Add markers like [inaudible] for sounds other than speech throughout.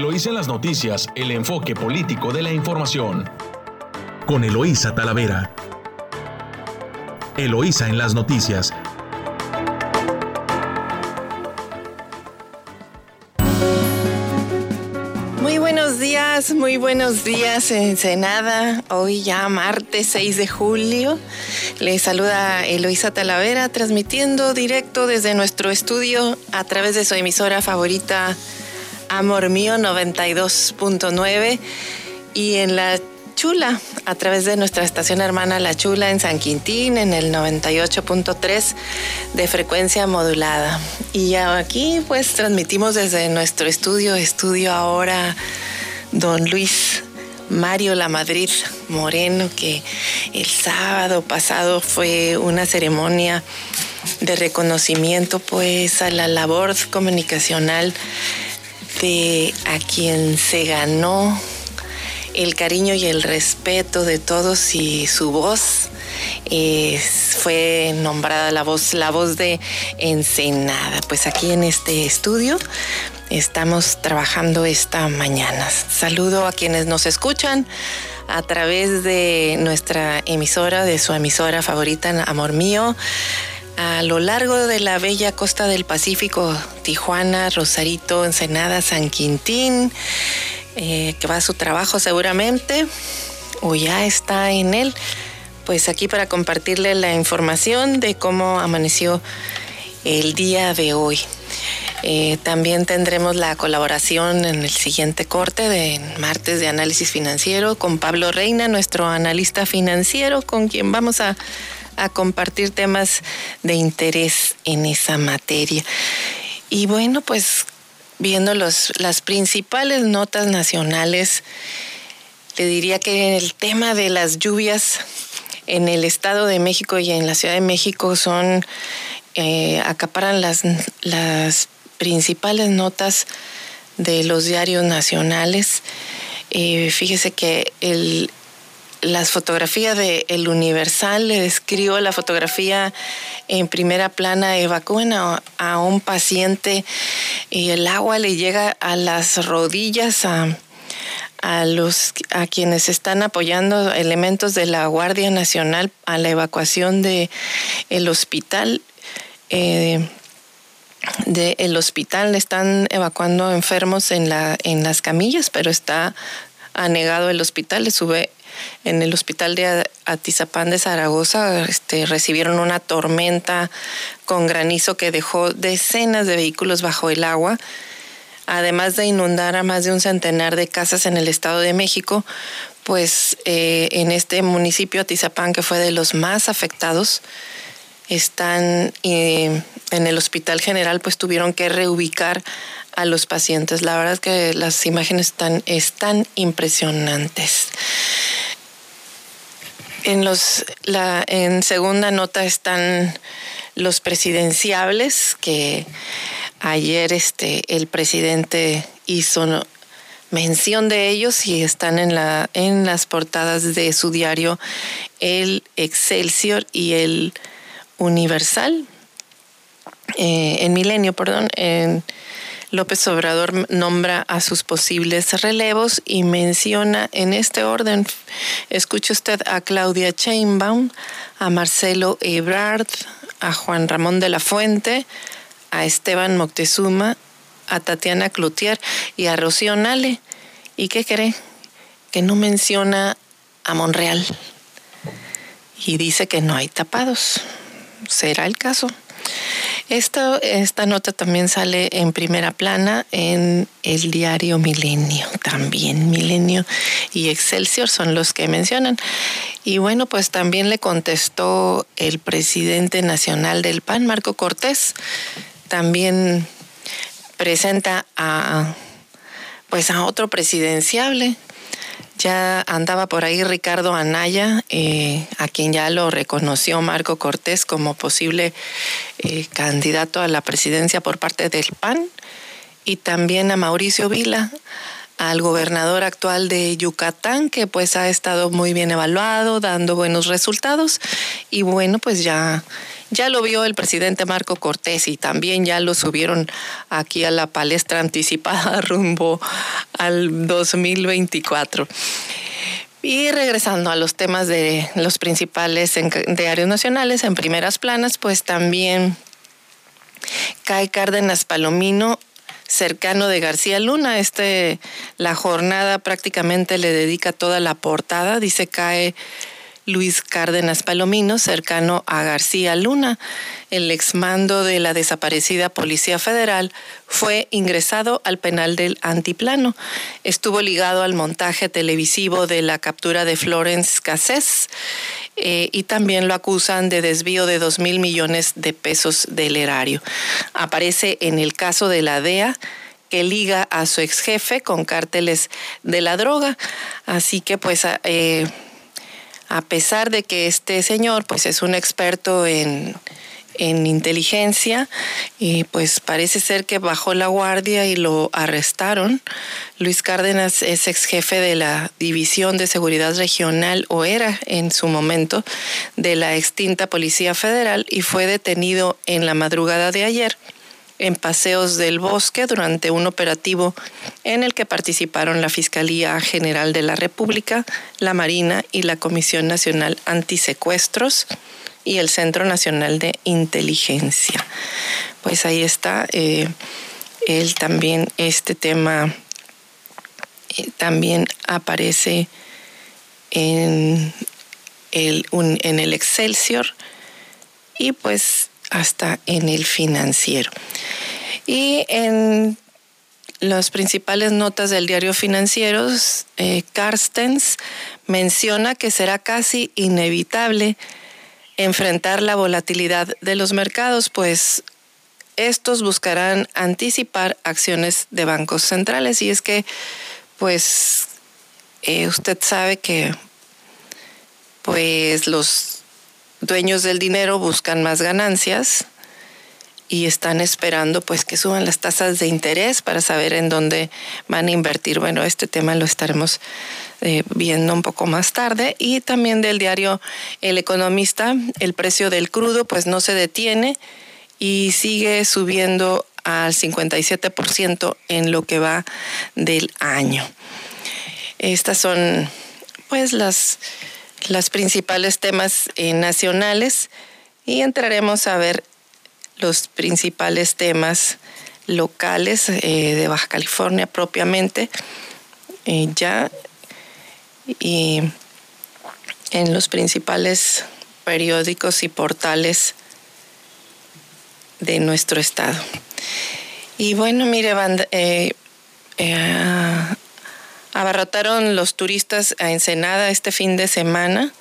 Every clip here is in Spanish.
Eloísa en las noticias, el enfoque político de la información. Con Eloísa Talavera. Eloísa en las noticias. Muy buenos días, muy buenos días Ensenada. Hoy ya martes 6 de julio. Les saluda Eloísa Talavera transmitiendo directo desde nuestro estudio a través de su emisora favorita Amor Mío 92.9 y en la Chula a través de nuestra estación hermana La Chula en San Quintín en el 98.3 de frecuencia modulada. Y aquí pues transmitimos desde nuestro estudio, estudio ahora Don Luis Mario La Madrid Moreno, que el sábado pasado fue una ceremonia de reconocimiento pues a la labor comunicacional de a quien se ganó el cariño y el respeto de todos y su voz fue nombrada la voz, la voz de Ensenada. Pues aquí en este estudio estamos trabajando esta mañana. Saludo a quienes nos escuchan a través de nuestra emisora, de su emisora favorita, Amor Mío a lo largo de la bella costa del Pacífico, Tijuana, Rosarito, Ensenada, San Quintín, eh, que va a su trabajo seguramente, o ya está en él, pues aquí para compartirle la información de cómo amaneció el día de hoy. Eh, también tendremos la colaboración en el siguiente corte de martes de análisis financiero con Pablo Reina, nuestro analista financiero, con quien vamos a a compartir temas de interés en esa materia. Y bueno, pues viendo los, las principales notas nacionales, le diría que el tema de las lluvias en el Estado de México y en la Ciudad de México son, eh, acaparan las, las principales notas de los diarios nacionales. Eh, fíjese que el, las fotografías de El Universal le describo la fotografía en primera plana, evacúen a, un paciente y el agua le llega a las rodillas a, los a quienes están apoyando elementos de la Guardia Nacional a la evacuación de el hospital. Eh, hospital están evacuando enfermos en la en las camillas, pero está anegado el hospital, le sube en el hospital de Atizapán de Zaragoza este, recibieron una tormenta con granizo que dejó decenas de vehículos bajo el agua, además de inundar a más de un centenar de casas en el Estado de México, pues eh, en este municipio Atizapán, que fue de los más afectados, están eh, en el hospital general, pues tuvieron que reubicar a los pacientes. La verdad es que las imágenes están, están impresionantes. En, los, la, en segunda nota están los presidenciables, que ayer este, el presidente hizo mención de ellos y están en, la, en las portadas de su diario El Excelsior y el Universal, eh, en Milenio, perdón, en López Obrador nombra a sus posibles relevos y menciona en este orden, escuche usted a Claudia Chainbaum, a Marcelo Ebrard, a Juan Ramón de la Fuente, a Esteban Moctezuma, a Tatiana Cloutier y a Rocío Nale. ¿Y qué cree? Que no menciona a Monreal. Y dice que no hay tapados. ¿Será el caso? Esta, esta nota también sale en primera plana en el diario Milenio, también Milenio y Excelsior son los que mencionan. Y bueno, pues también le contestó el presidente nacional del PAN, Marco Cortés, también presenta a pues a otro presidenciable ya andaba por ahí Ricardo Anaya, eh, a quien ya lo reconoció Marco Cortés como posible eh, candidato a la presidencia por parte del PAN, y también a Mauricio Vila, al gobernador actual de Yucatán, que pues ha estado muy bien evaluado, dando buenos resultados, y bueno, pues ya ya lo vio el presidente Marco Cortés y también ya lo subieron aquí a la palestra anticipada [laughs] rumbo al 2024. Y regresando a los temas de los principales diarios nacionales en primeras planas, pues también cae Cárdenas Palomino cercano de García Luna. Este, la jornada prácticamente le dedica toda la portada. Dice cae Luis Cárdenas Palomino, cercano a García Luna. El exmando de la desaparecida Policía Federal fue ingresado al penal del Antiplano. Estuvo ligado al montaje televisivo de la captura de Florence Cassés eh, y también lo acusan de desvío de dos mil millones de pesos del erario. Aparece en el caso de la DEA que liga a su ex jefe con cárteles de la droga. Así que pues... Eh, a pesar de que este señor pues es un experto en, inteligencia y pues parece ser que bajó la guardia y lo arrestaron. Luis Cárdenas es ex jefe de la División de Seguridad Regional o era en su momento de la extinta Policía Federal y fue detenido en la madrugada de ayer en Paseos del Bosque durante un operativo en el que participaron la Fiscalía General de la República, la Marina y la Comisión Nacional Antisecuestros y el Centro Nacional de Inteligencia. Pues ahí está. Eh, él también, este tema eh, también aparece en el, en el Excelsior y pues hasta en el financiero. Y en las principales notas del diario Financieros, eh, Carstens menciona que será casi inevitable enfrentar la volatilidad de los mercados, pues estos buscarán anticipar acciones de bancos centrales. Y es que, pues, eh, usted sabe que, pues, los dueños del dinero buscan más ganancias y están esperando pues que suban las tasas de interés para saber en dónde van a invertir. Bueno, este tema lo estaremos eh, viendo un poco más tarde y también del diario El Economista, el precio del crudo pues no se detiene y sigue subiendo al 57% en lo que va del año. Estas son pues las los principales temas eh, nacionales y entraremos a ver los principales temas locales eh, de Baja California propiamente eh, ya y en los principales periódicos y portales de nuestro estado. Y bueno, mire, Abarrotaron los turistas a Ensenada este fin de semana.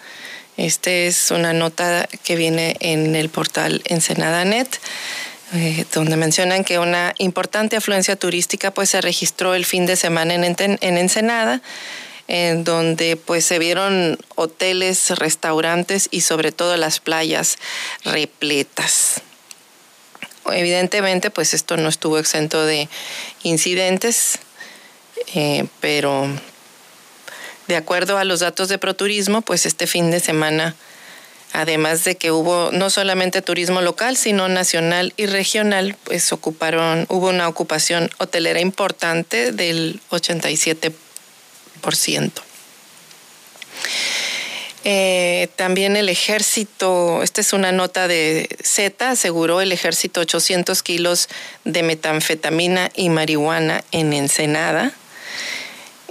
Esta es una nota que viene en el portal Ensenada.net. Eh, donde mencionan que una importante afluencia turística pues se registró el fin de semana en, en Ensenada, en donde pues se vieron hoteles, restaurantes y sobre todo las playas repletas. Evidentemente pues esto no estuvo exento de incidentes, eh, pero de acuerdo a los datos de ProTurismo, pues este fin de semana, además de que hubo no solamente turismo local, sino nacional y regional, pues ocuparon, hubo una ocupación hotelera importante del 87%. Eh, también el ejército, esta es una nota de Z, aseguró el ejército 800 kilos de metanfetamina y marihuana en Ensenada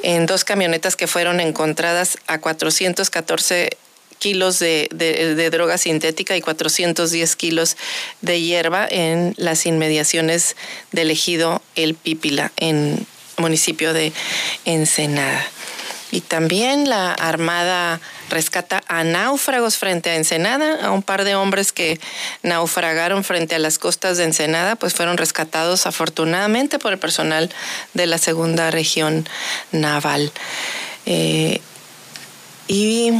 en dos camionetas que fueron encontradas a 414 kilos de, droga sintética y 410 kilos de hierba en las inmediaciones del ejido El Pípila, en municipio de Ensenada. Y también la Armada rescata a náufragos frente a Ensenada, a un par de hombres que naufragaron frente a las costas de Ensenada, pues fueron rescatados afortunadamente por el personal de la segunda región naval. Eh, y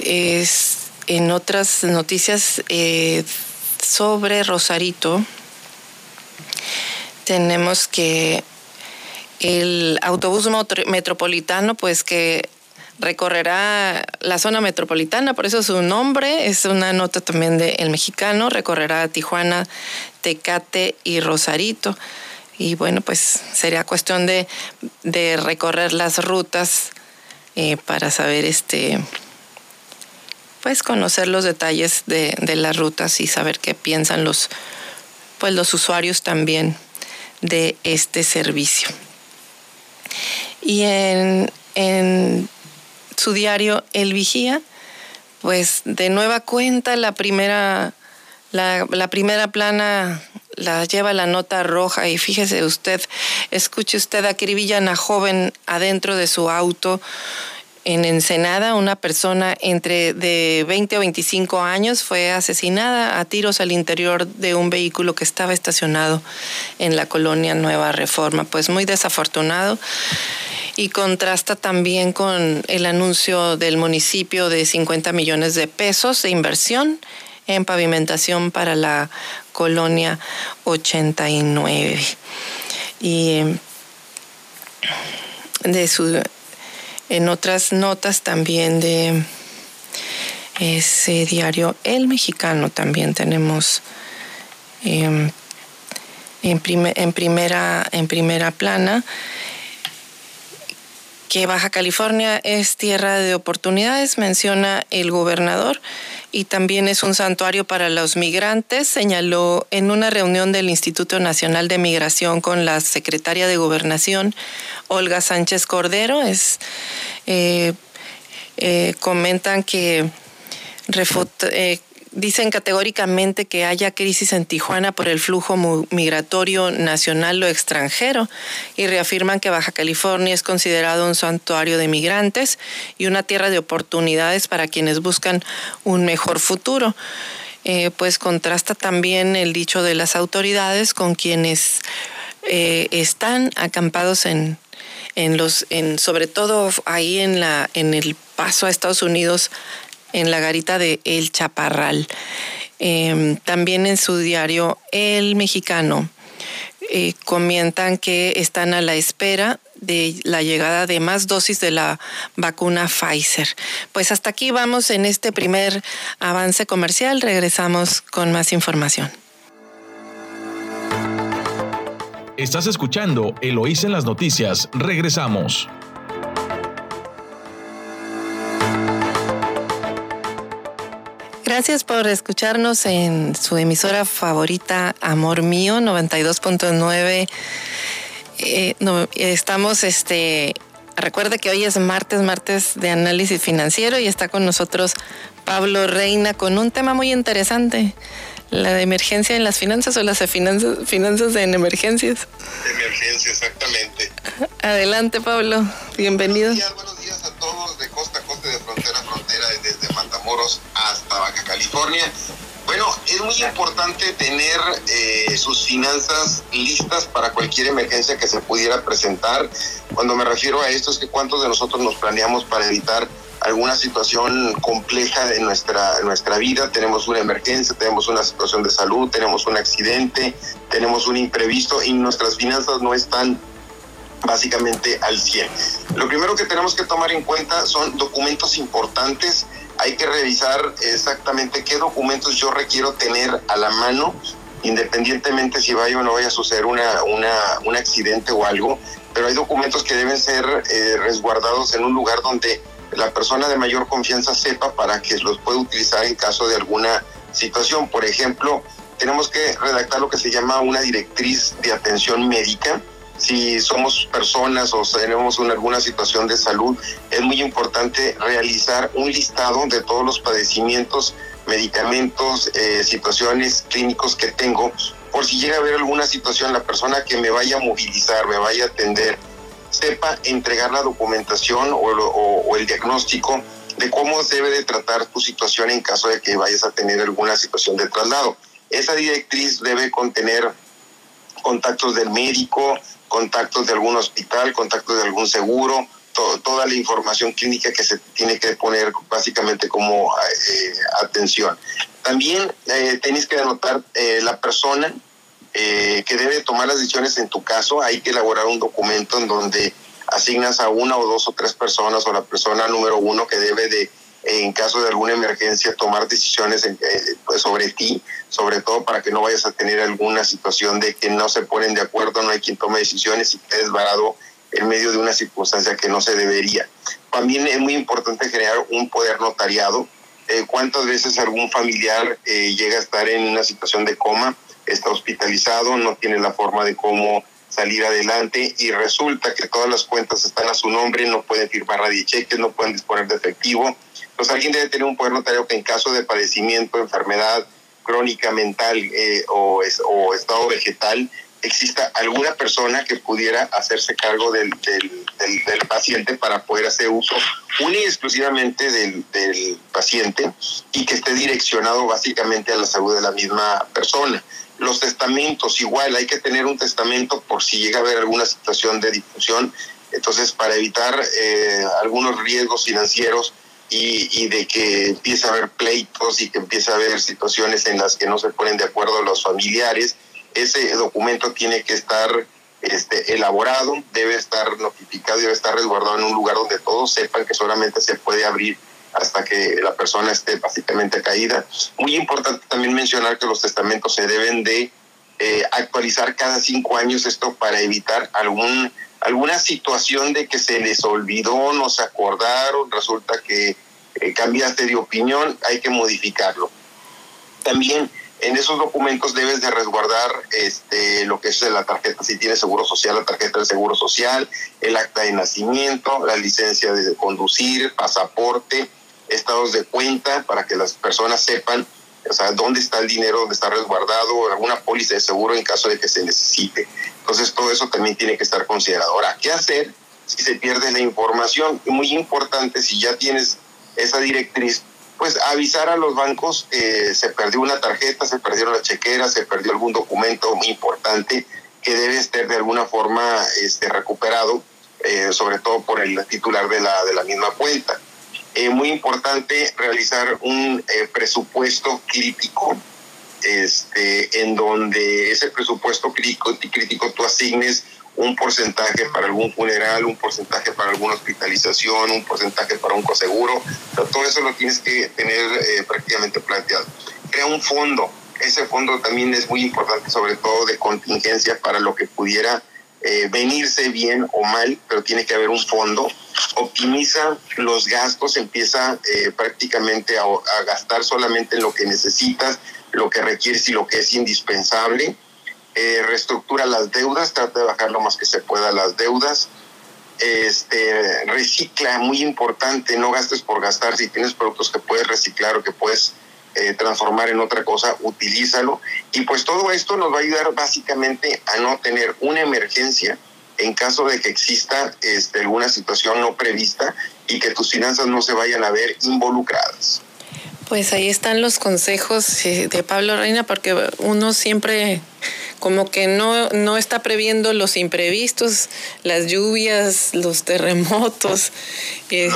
es, en otras noticias eh, sobre Rosarito, tenemos que el autobús metropolitano, pues que recorrerá la zona metropolitana, por eso su nombre es una nota también de El Mexicano, recorrerá Tijuana, Tecate y Rosarito. Y bueno, pues sería cuestión de, recorrer las rutas eh, para saber este pues conocer los detalles de, de, las rutas y saber qué piensan los pues los usuarios también de este servicio. Y en su diario El Vigía, pues de nueva cuenta la primera, la, primera plana la lleva la nota roja y fíjese usted, escuche usted, acribillan a joven adentro de su auto en Ensenada, una persona entre de 20 o 25 años fue asesinada a tiros al interior de un vehículo que estaba estacionado en la colonia Nueva Reforma. Pues muy desafortunado y contrasta también con el anuncio del municipio de 50 millones de pesos de inversión en pavimentación para la colonia 89. Y de su, en otras notas también de ese diario El Mexicano también tenemos em, en, en, primera, en primera plana que Baja California es tierra de oportunidades, menciona el gobernador, y también es un santuario para los migrantes, señaló en una reunión del Instituto Nacional de Migración con la secretaria de Gobernación, Olga Sánchez Cordero. Es, eh, eh, comentan que eh, dicen categóricamente que haya crisis en Tijuana por el flujo migratorio nacional o extranjero y reafirman que Baja California es considerado un santuario de migrantes y una tierra de oportunidades para quienes buscan un mejor futuro. Eh, pues contrasta también el dicho de las autoridades con quienes eh, están acampados en, en los, en, sobre todo ahí en la, en el paso a Estados Unidos en la garita de El Chaparral. Em, también en su diario El Mexicano eh, comentan que están a la espera de la llegada de más dosis de la vacuna Pfizer. Pues hasta aquí vamos en este primer avance comercial. Regresamos con más información. Estás escuchando Eloís en las noticias. Regresamos. Gracias por escucharnos en su emisora favorita, Amor Mío, 92.9. Eh, estamos, este, recuerde que hoy es martes, martes de análisis financiero y está con nosotros Pablo Reina con un tema muy interesante. La de emergencia en las finanzas o las de finanzas, finanzas en emergencias. Emergencia, exactamente. Adelante, Pablo. Bienvenido. Buenos días, buenos días a todos de costa a costa, de frontera a frontera, Matamoros hasta Baja California. Bueno, es muy importante tener eh, sus finanzas listas para cualquier emergencia que se pudiera presentar. Cuando me refiero a esto es que cuántos de nosotros nos planeamos para evitar alguna situación compleja en nuestra, nuestra vida, tenemos una emergencia, tenemos una situación de salud, tenemos un accidente, tenemos un imprevisto y nuestras finanzas no están básicamente al 100. Lo primero que tenemos que tomar en cuenta son documentos importantes. Hay que revisar exactamente qué documentos yo requiero tener a la mano, independientemente si vaya o no vaya a suceder una, una, un accidente o algo. Pero hay documentos que deben ser eh, resguardados en un lugar donde la persona de mayor confianza sepa para que los pueda utilizar en caso de alguna situación. Por ejemplo, tenemos que redactar lo que se llama una directriz de atención médica. Si somos personas o tenemos una, alguna situación de salud, es muy importante realizar un listado de todos los padecimientos, medicamentos, eh, situaciones clínicos que tengo, por si llega a haber alguna situación, la persona que me vaya a movilizar, me vaya a atender, sepa entregar la documentación o, el diagnóstico de cómo debe de tratar tu situación en caso de que vayas a tener alguna situación de traslado. Esa directriz debe contener contactos del médico, contactos de algún hospital, contactos de algún seguro, toda la información clínica que se tiene que poner básicamente como eh, atención. También eh, tenéis que anotar eh, la persona eh, que debe tomar las decisiones en tu caso, hay que elaborar un documento en donde asignas a una o dos o tres personas o la persona número uno que debe de en caso de alguna emergencia, tomar decisiones eh, pues, sobre ti, sobre todo para que no vayas a tener alguna situación de que no se ponen de acuerdo, no hay quien tome decisiones y quedes varado en medio de una circunstancia que no se debería. También es muy importante generar un poder notariado. Eh, ¿Cuántas veces algún familiar eh, llega a estar en una situación de coma, está hospitalizado, no tiene la forma de cómo salir adelante y resulta que todas las cuentas están a su nombre, no pueden firmar cheques, no pueden disponer de efectivo, pues alguien debe tener un poder notario que en caso de padecimiento, enfermedad crónica mental eh, o, estado vegetal, exista alguna persona que pudiera hacerse cargo del, del, paciente para poder hacer uso única y exclusivamente del, del paciente y que esté direccionado básicamente a la salud de la misma persona. Los testamentos, igual, hay que tener un testamento por si llega a haber alguna situación de difusión. Entonces, para evitar eh, algunos riesgos financieros, y, de que empiece a haber pleitos y que empiece a haber situaciones en las que no se ponen de acuerdo los familiares, ese documento tiene que estar este, elaborado, debe estar notificado, debe estar resguardado en un lugar donde todos sepan que solamente se puede abrir hasta que la persona esté básicamente caída. Muy importante también mencionar que los testamentos se deben de eh, actualizar cada cinco años, esto para evitar algún alguna situación de que se les olvidó, no se acordaron, resulta que eh, cambiaste de opinión, hay que modificarlo. También en esos documentos debes de resguardar este, lo que es la tarjeta, si tienes seguro social, la tarjeta del seguro social, el acta de nacimiento, la licencia de conducir, pasaporte, estados de cuenta, para que las personas sepan o sea, dónde está el dinero, dónde está resguardado, alguna póliza de seguro en caso de que se necesite. Entonces, todo eso también tiene que estar considerado. Ahora, ¿qué hacer si se pierde la información? Muy importante, si ya tienes esa directriz, pues avisar a los bancos que se perdió una tarjeta, se perdieron la chequera, se perdió algún documento muy importante que debe estar de alguna forma este, recuperado, eh, sobre todo por el titular de la, de la misma cuenta. Eh, muy importante realizar un eh, presupuesto crítico, este, en donde ese presupuesto crítico, crítico tú asignes un porcentaje para algún funeral, un porcentaje para alguna hospitalización, un porcentaje para un coseguro. todo eso lo tienes que tener eh, prácticamente planteado. Crea un fondo. Ese fondo también es muy importante, sobre todo de contingencia para lo que pudiera eh, venirse bien o mal, pero tiene que haber un fondo. Optimiza los gastos, empieza eh, prácticamente a, gastar solamente en lo que necesitas, lo que requieres y lo que es indispensable. Eh, reestructura las deudas, trata de bajar lo más que se pueda las deudas. Este, recicla, muy importante, no gastes por gastar. Si tienes productos que puedes reciclar o que puedes eh, transformar en otra cosa, utilízalo. Y pues todo esto nos va a ayudar básicamente a no tener una emergencia en caso de que exista este, alguna situación no prevista y que tus finanzas no se vayan a ver involucradas. Pues ahí están los consejos eh, de Pablo Reina, porque uno siempre como que no, no está previendo los imprevistos, las lluvias, los terremotos. Eh,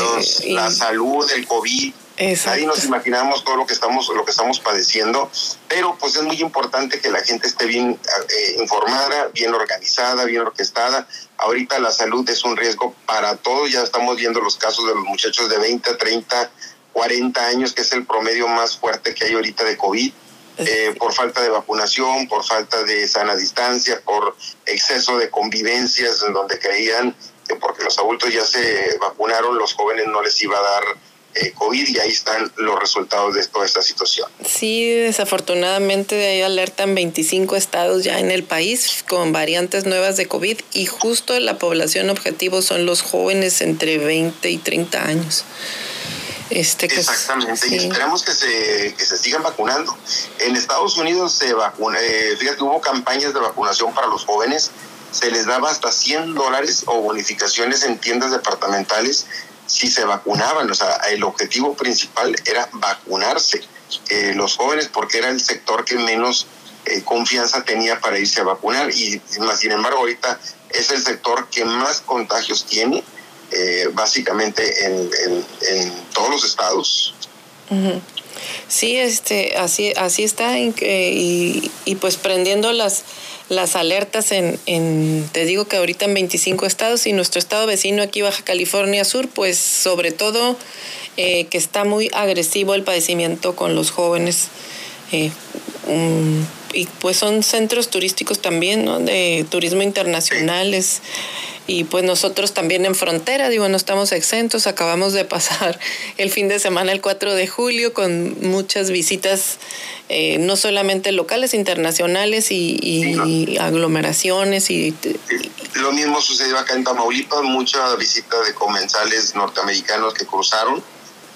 la salud, el COVID, Ahí nos imaginamos todo lo que estamos lo que estamos padeciendo, pero pues es muy importante que la gente esté bien eh, informada, bien organizada, bien orquestada. Ahorita la salud es un riesgo para todos, ya estamos viendo los casos de los muchachos de 20, 30, 40 años, que es el promedio más fuerte que hay ahorita de COVID. Eh, por falta de vacunación, por falta de sana distancia, por exceso de convivencias en donde creían que porque los adultos ya se vacunaron, los jóvenes no les iba a dar eh, COVID y ahí están los resultados de toda esta situación. Sí, desafortunadamente de ahí alertan 25 estados ya en el país con variantes nuevas de COVID y justo la población objetivo son los jóvenes entre 20 y 30 años. Este, Exactamente, y esperamos que se, que se sigan vacunando. En Estados Unidos se vacuna, eh, fíjate, hubo campañas de vacunación para los jóvenes, se les daba hasta 100 dólares o bonificaciones en tiendas departamentales si se vacunaban. O sea, el objetivo principal era vacunarse eh, los jóvenes porque era el sector que menos eh, confianza tenía para irse a vacunar y sin embargo ahorita es el sector que más contagios tiene eh, básicamente en, en, todos los estados. Sí, este, así, así está y, y, pues prendiendo las, las alertas en, en, te digo que ahorita en 25 estados y nuestro estado vecino aquí Baja California Sur, pues sobre todo eh, que está muy agresivo el padecimiento con los jóvenes. Eh, y pues son centros turísticos también, ¿no? De turismo internacional, y pues nosotros también en frontera, digo, no estamos exentos, acabamos de pasar [laughs] el fin de semana el 4 de julio con muchas visitas, eh, no solamente locales, internacionales y, aglomeraciones. Y, Lo mismo sucedió acá en Tamaulipas, mucha visita de comensales norteamericanos que cruzaron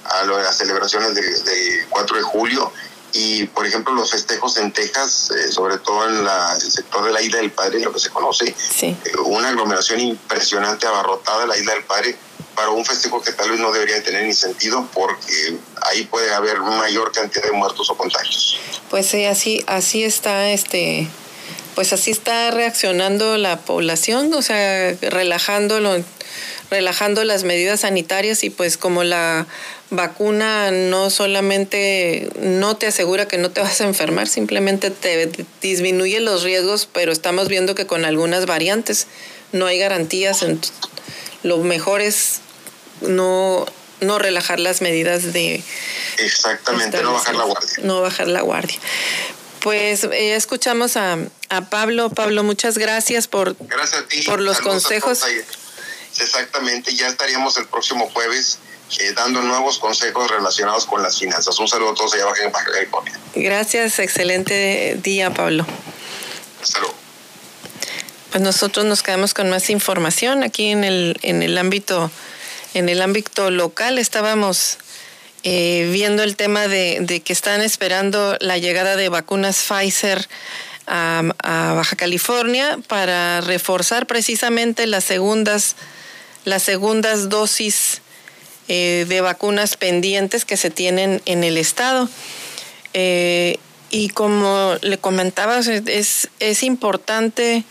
a las celebraciones del de 4 de julio y por ejemplo los festejos en Texas, eh, sobre todo en la, el sector de la Isla del Padre, lo que se conoce, eh, una aglomeración impresionante abarrotada la Isla del Padre para un festejo que tal vez no debería tener ni sentido porque ahí puede haber mayor cantidad de muertos o contagios. Pues sí, así, así está este pues así está reaccionando la población, o sea, relajándolo relajando las medidas sanitarias y pues como la vacuna no solamente no te asegura que no te vas a enfermar, simplemente te disminuye los riesgos, pero estamos viendo que con algunas variantes no hay garantías. Lo mejor es no, no relajar las medidas de... Exactamente, no bajar la guardia. No bajar la guardia. Pues eh, escuchamos a, a, Pablo. Pablo, muchas gracias por, por los consejos. Exactamente, ya estaríamos el próximo jueves eh, dando nuevos consejos relacionados con las finanzas. Un saludo a todos allá abajo en Baja California. Gracias, excelente día, Pablo. Hasta Pues nosotros nos quedamos con más información aquí en el, en el ámbito, en el ámbito local. Estábamos eh, viendo el tema de, de, que están esperando la llegada de vacunas Pfizer a, a Baja California para reforzar precisamente las segundas las segundas dosis eh, de vacunas pendientes que se tienen en el estado. Eh, y como le comentaba, es, es importante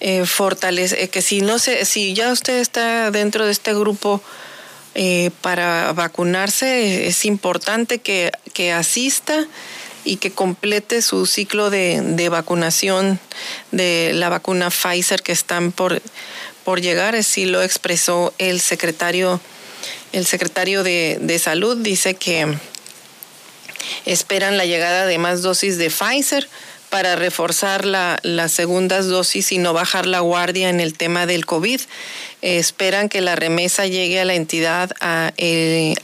eh, fortalecer, que si no se, si ya usted está dentro de este grupo para vacunarse, es importante que, que, asista y que complete su ciclo de, de vacunación de la vacuna Pfizer que están por por llegar, así lo expresó el secretario, el secretario de, de Salud, dice que esperan la llegada de más dosis de Pfizer para reforzar la, las segundas dosis y no bajar la guardia en el tema del COVID. esperan que la remesa llegue a la entidad a, eh,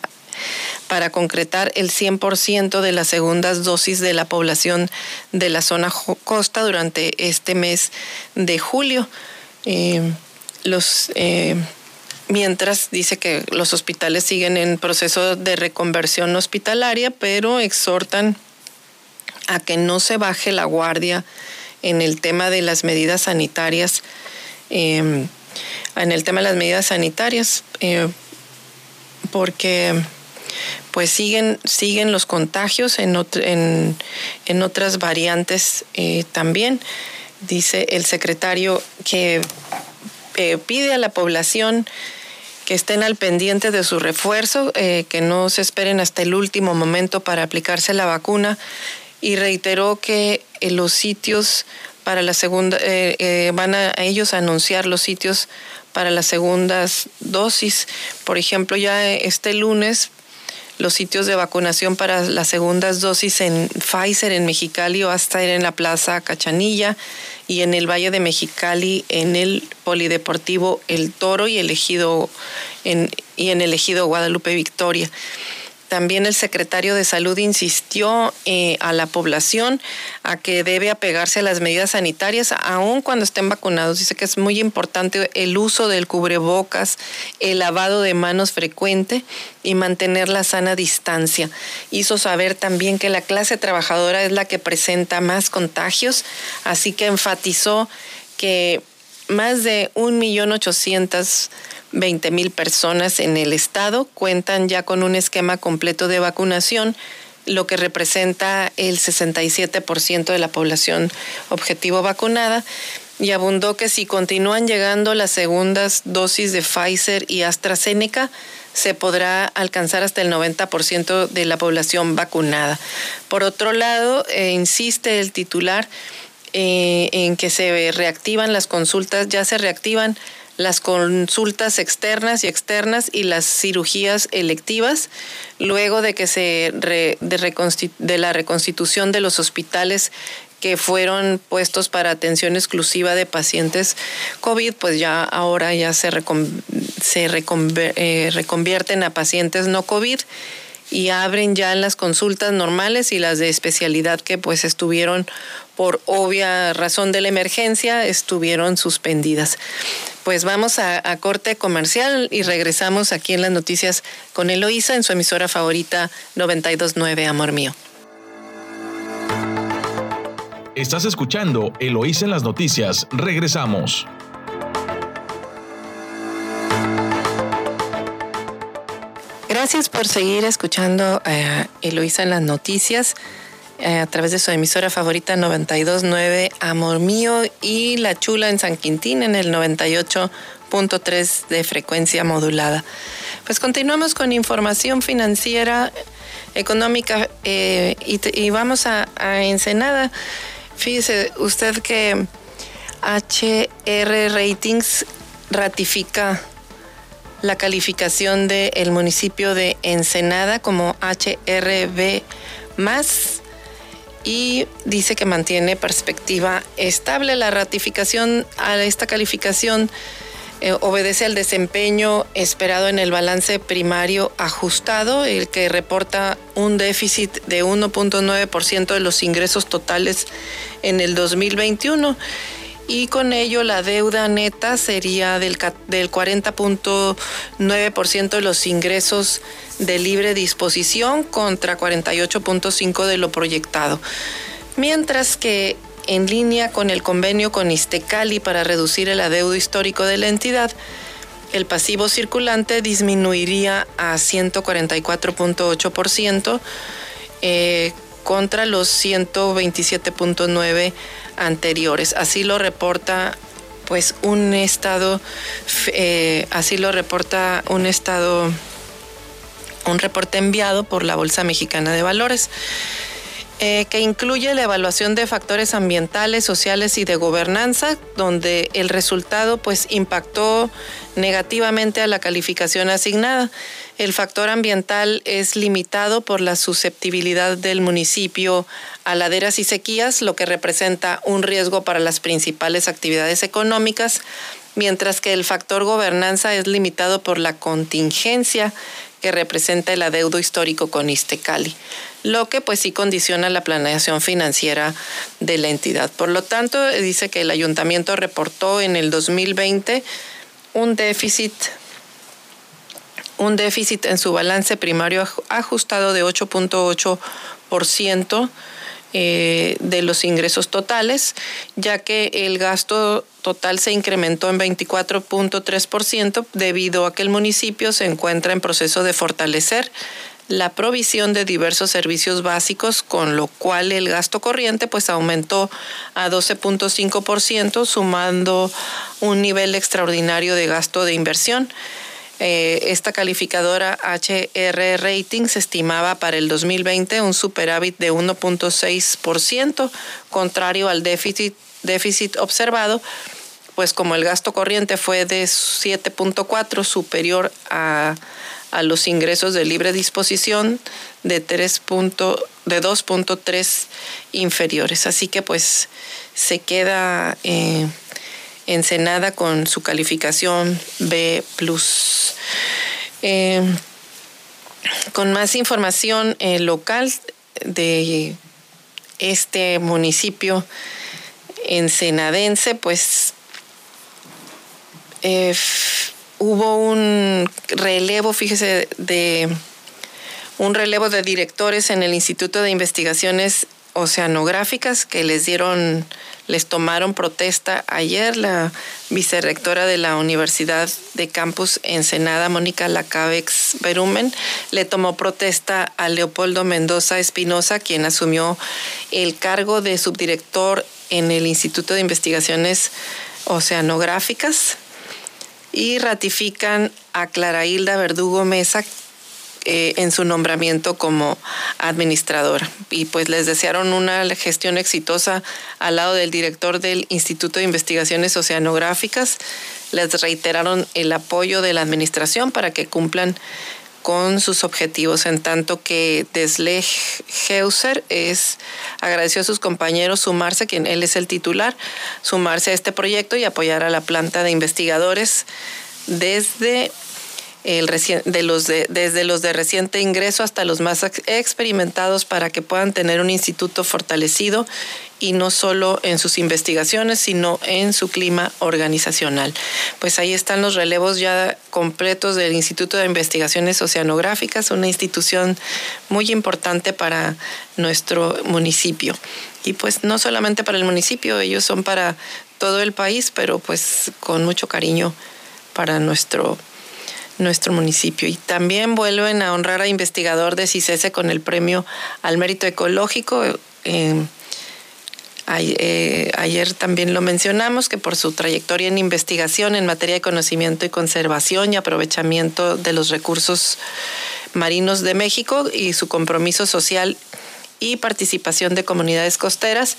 para concretar el 100% de las segundas dosis de la población de la zona costa durante este mes de julio. Eh, los eh, mientras dice que los hospitales siguen en proceso de reconversión hospitalaria, pero exhortan a que no se baje la guardia en el tema de las medidas sanitarias, em, en el tema de las medidas sanitarias, eh, porque pues siguen, siguen los contagios en, en, en otras variantes eh, también. Dice el secretario que pide a la población que estén al pendiente de su refuerzo, eh, que no se esperen hasta el último momento para aplicarse la vacuna y reiteró que eh, los sitios para la segunda, eh, van a, ellos a anunciar los sitios para las segundas dosis. Por ejemplo, ya este lunes los sitios de vacunación para las segundas dosis en Pfizer en Mexicali va a estar en la Plaza Cachanilla y en el Valle de Mexicali en el Polideportivo El Toro y elegido en, y en el ejido Guadalupe Victoria. También el secretario de Salud insistió eh, a la población a que debe apegarse a las medidas sanitarias aun cuando estén vacunados. Dice que es muy importante el uso del cubrebocas, el lavado de manos frecuente y mantener la sana distancia. Hizo saber también que la clase trabajadora es la que presenta más contagios, así que enfatizó que más de un millón ochocientos 20 mil personas en el estado cuentan ya con un esquema completo de vacunación, lo que representa el 67% de la población objetivo vacunada. Y abundó que si continúan llegando las segundas dosis de Pfizer y AstraZeneca, se podrá alcanzar hasta el 90% de la población vacunada. Por otro lado, eh, insiste el titular eh, en que se reactivan las consultas, ya se reactivan las consultas externas y externas y las cirugías electivas, luego de que se de, de la reconstitución de los hospitales que fueron puestos para atención exclusiva de pacientes COVID, pues ya ahora ya se, se eh, reconvierten a pacientes no COVID y abren ya las consultas normales y las de especialidad que pues estuvieron por obvia razón de la emergencia, estuvieron suspendidas. Pues vamos a, corte comercial y regresamos aquí en las noticias con Eloísa en su emisora favorita 929, Amor Mío. Estás escuchando Eloísa en las noticias. Regresamos. Gracias por seguir escuchando a Eloísa en las noticias. Eh, a través de su emisora favorita 929 Amor Mío y La Chula en San Quintín en el 98.3 de frecuencia modulada. Pues continuamos con información financiera, económica eh, y, vamos a, Ensenada. Fíjese usted que HR Ratings ratifica la calificación del municipio de Ensenada como HRB más y dice que mantiene perspectiva estable. La ratificación a esta calificación eh, obedece al desempeño esperado en el balance primario ajustado, el que reporta un déficit de 1.9% de los ingresos totales en el 2021 y con ello la deuda neta sería del, del 40.9% de los ingresos de libre disposición contra 48.5% de lo proyectado. Mientras que en línea con el convenio con Istecali para reducir el adeudo histórico de la entidad, el pasivo circulante disminuiría a 144.8% eh, contra los 127.9 anteriores. Así lo reporta pues un estado, eh, así lo reporta un estado, un reporte enviado por la Bolsa Mexicana de Valores. Eh, que incluye la evaluación de factores ambientales, sociales y de gobernanza, donde el resultado pues impactó negativamente a la calificación asignada. El factor ambiental es limitado por la susceptibilidad del municipio a laderas y sequías, lo que representa un riesgo para las principales actividades económicas, mientras que el factor gobernanza es limitado por la contingencia que representa el adeudo histórico con Istecali, lo que pues sí condiciona la planeación financiera de la entidad. Por lo tanto, dice que el ayuntamiento reportó en el 2020 un déficit un déficit en su balance primario ajustado de 8.8% eh, de los ingresos totales, ya que el gasto total se incrementó en 24.3% debido a que el municipio se encuentra en proceso de fortalecer la provisión de diversos servicios básicos, con lo cual el gasto corriente pues aumentó a 12.5%, sumando un nivel extraordinario de gasto de inversión. Eh, esta calificadora HR Ratings estimaba para el 2020 un superávit de 1.6%, contrario al déficit, déficit observado, pues como el gasto corriente fue de 7.4 superior a, los ingresos de libre disposición de 3 de 2.3 inferiores. Así que pues se queda eh, Ensenada con su calificación B. Eh, con más información eh, local de este municipio ensenadense, pues eh, hubo un relevo, fíjese, de un relevo de directores en el Instituto de Investigaciones Oceanográficas que les dieron les tomaron protesta ayer. La vicerrectora de la Universidad de Campus Ensenada, Mónica Lacabex Berumen, le tomó protesta a Leopoldo Mendoza Espinosa, quien asumió el cargo de subdirector en el Instituto de Investigaciones Oceanográficas y ratifican a Clara Hilda Verdugo Mesa eh, en su nombramiento como administradora. Y pues les desearon una gestión exitosa al lado del director del Instituto de Investigaciones Oceanográficas. Les reiteraron el apoyo de la administración para que cumplan con sus objetivos, en tanto que Desle Heuser es, agradeció a sus compañeros sumarse, quien él es el titular, sumarse a este proyecto y apoyar a la planta de investigadores desde el de los de, desde los de reciente ingreso hasta los más experimentados para que puedan tener un instituto fortalecido y no solo en sus investigaciones, sino en su clima organizacional. Pues ahí están los relevos ya completos del Instituto de Investigaciones Oceanográficas, una institución muy importante para nuestro municipio. Y pues no solamente para el municipio, ellos son para todo el país, pero pues con mucho cariño para nuestro nuestro municipio. Y también vuelven a honrar a investigador de CICESE con el premio al mérito ecológico. Eh, eh, ayer también lo mencionamos, que por su trayectoria en investigación en materia de conocimiento y conservación y aprovechamiento de los recursos marinos de México y su compromiso social y participación de comunidades costeras,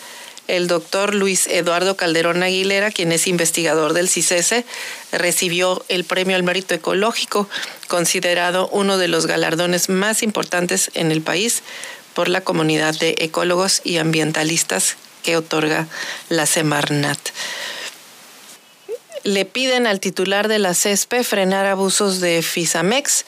el doctor Luis Eduardo Calderón Aguilera, quien es investigador del CICESE, recibió el Premio al Mérito Ecológico, considerado uno de los galardones más importantes en el país por la comunidad de ecólogos y ambientalistas que otorga la Semarnat. Le piden al titular de la CESPE frenar abusos de FISAMEX.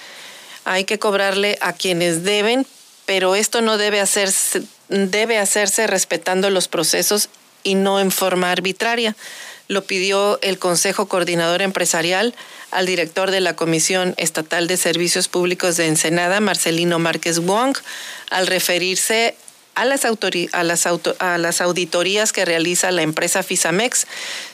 Hay que cobrarle a quienes deben, pero esto no debe hacerse debe hacerse respetando los procesos y no en forma arbitraria. Lo pidió el Consejo Coordinador Empresarial al director de la Comisión Estatal de Servicios Públicos de Ensenada, Marcelino Márquez Wong, al referirse a las, a, las a las, auditorías que realiza la empresa Fisamex,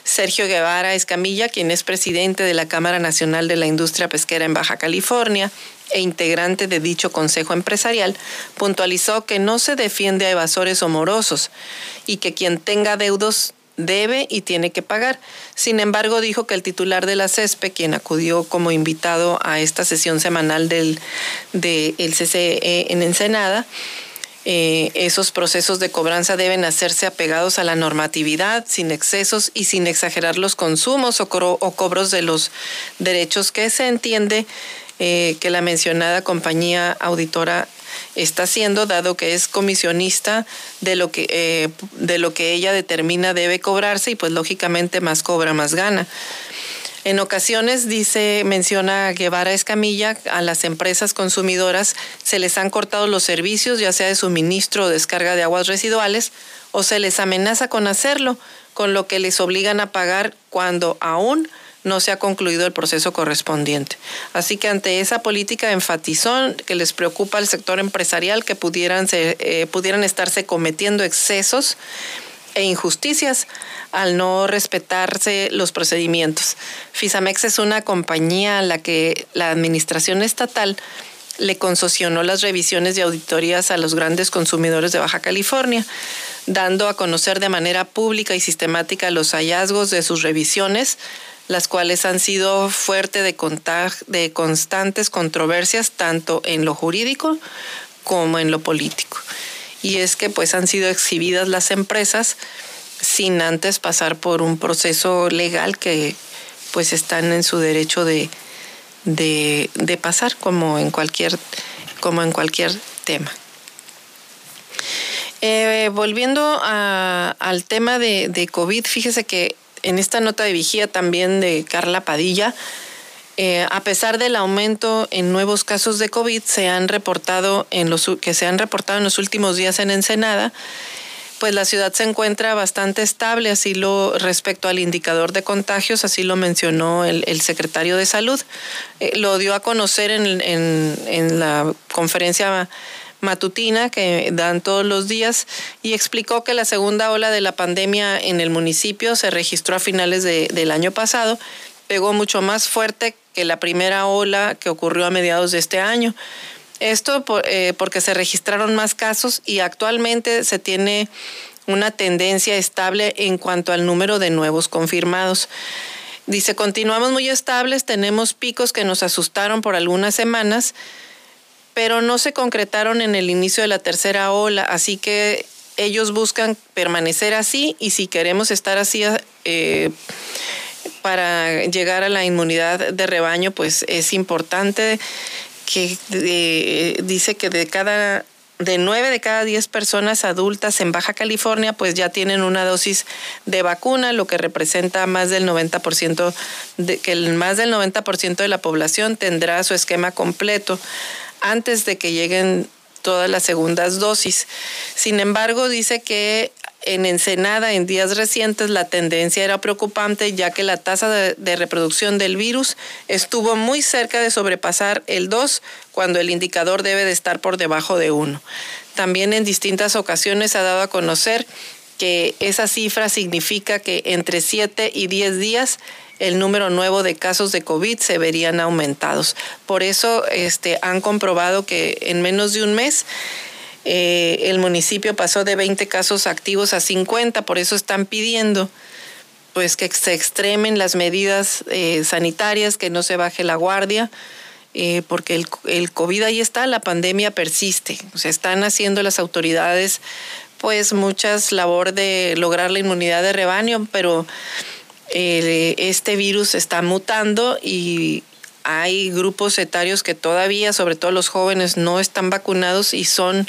Sergio Guevara Escamilla, quien es presidente de la Cámara Nacional de la Industria Pesquera en Baja California, e integrante de dicho consejo empresarial, puntualizó que no se defiende a evasores o morosos y que quien tenga deudos debe y tiene que pagar. Sin embargo, dijo que el titular de la CESPE, quien acudió como invitado a esta sesión semanal del, CCE en Ensenada, eh, esos procesos de cobranza deben hacerse apegados a la normatividad, sin excesos y sin exagerar los consumos o, cobros de los derechos que se entiende eh, que la mencionada compañía auditora está haciendo, dado que es comisionista de lo que, eh, de lo que ella determina debe cobrarse y pues lógicamente más cobra, más gana. En ocasiones, dice, menciona Guevara Escamilla, a las empresas consumidoras se les han cortado los servicios, ya sea de suministro o descarga de aguas residuales, o se les amenaza con hacerlo, con lo que les obligan a pagar cuando aún no se ha concluido el proceso correspondiente. Así que ante esa política enfatizó que les preocupa al sector empresarial que pudieran, eh, pudieran estarse cometiendo excesos e injusticias al no respetarse los procedimientos. Fisamex es una compañía a la que la administración estatal le concesionó las revisiones y auditorías a los grandes consumidores de Baja California, dando a conocer de manera pública y sistemática los hallazgos de sus revisiones, las cuales han sido fuerte de, de constantes controversias tanto en lo jurídico como en lo político. Y es que pues han sido exhibidas las empresas sin antes pasar por un proceso legal que pues están en su derecho de, de, pasar como en cualquier, como en cualquier tema. Eh, volviendo al tema de, de COVID, fíjese que en esta nota de vigía también de Carla Padilla, eh, a pesar del aumento en nuevos casos de COVID se han reportado en los, que se han reportado en los últimos días en Ensenada, pues la ciudad se encuentra bastante estable, así lo respecto al indicador de contagios, así lo mencionó el, secretario de Salud. Eh, lo dio a conocer en, la conferencia matutina que dan todos los días y explicó que la segunda ola de la pandemia en el municipio se registró a finales del año pasado, pegó mucho más fuerte que la primera ola que ocurrió a mediados de este año. Esto eh, porque se registraron más casos y actualmente se tiene una tendencia estable en cuanto al número de nuevos confirmados. Dice, continuamos muy estables, tenemos picos que nos asustaron por algunas semanas, pero no se concretaron en el inicio de la tercera ola, así que ellos buscan permanecer así y si queremos estar así eh, para llegar a la inmunidad de rebaño, pues es importante que dice que de cada de nueve de cada diez personas adultas en Baja California pues ya tienen una dosis de vacuna, lo que representa más del 90% de que más del 90% de la población tendrá su esquema completo antes de que lleguen todas las segundas dosis. Sin embargo, dice que en Ensenada en días recientes la tendencia era preocupante ya que la tasa de, reproducción del virus estuvo muy cerca de sobrepasar el 2 cuando el indicador debe de estar por debajo de 1. También en distintas ocasiones ha dado a conocer que esa cifra significa que entre 7 y 10 días el número nuevo de casos de COVID se verían aumentados. Por eso este, han comprobado que en menos de un mes eh, el municipio pasó de 20 casos activos a 50, por eso están pidiendo pues que se extremen las medidas eh, sanitarias, que no se baje la guardia, eh, porque el, COVID ahí está, la pandemia persiste. O sea, están haciendo las autoridades pues muchas labor de lograr la inmunidad de rebaño, pero este virus está mutando y hay grupos etarios que todavía, sobre todo los jóvenes, no están vacunados y son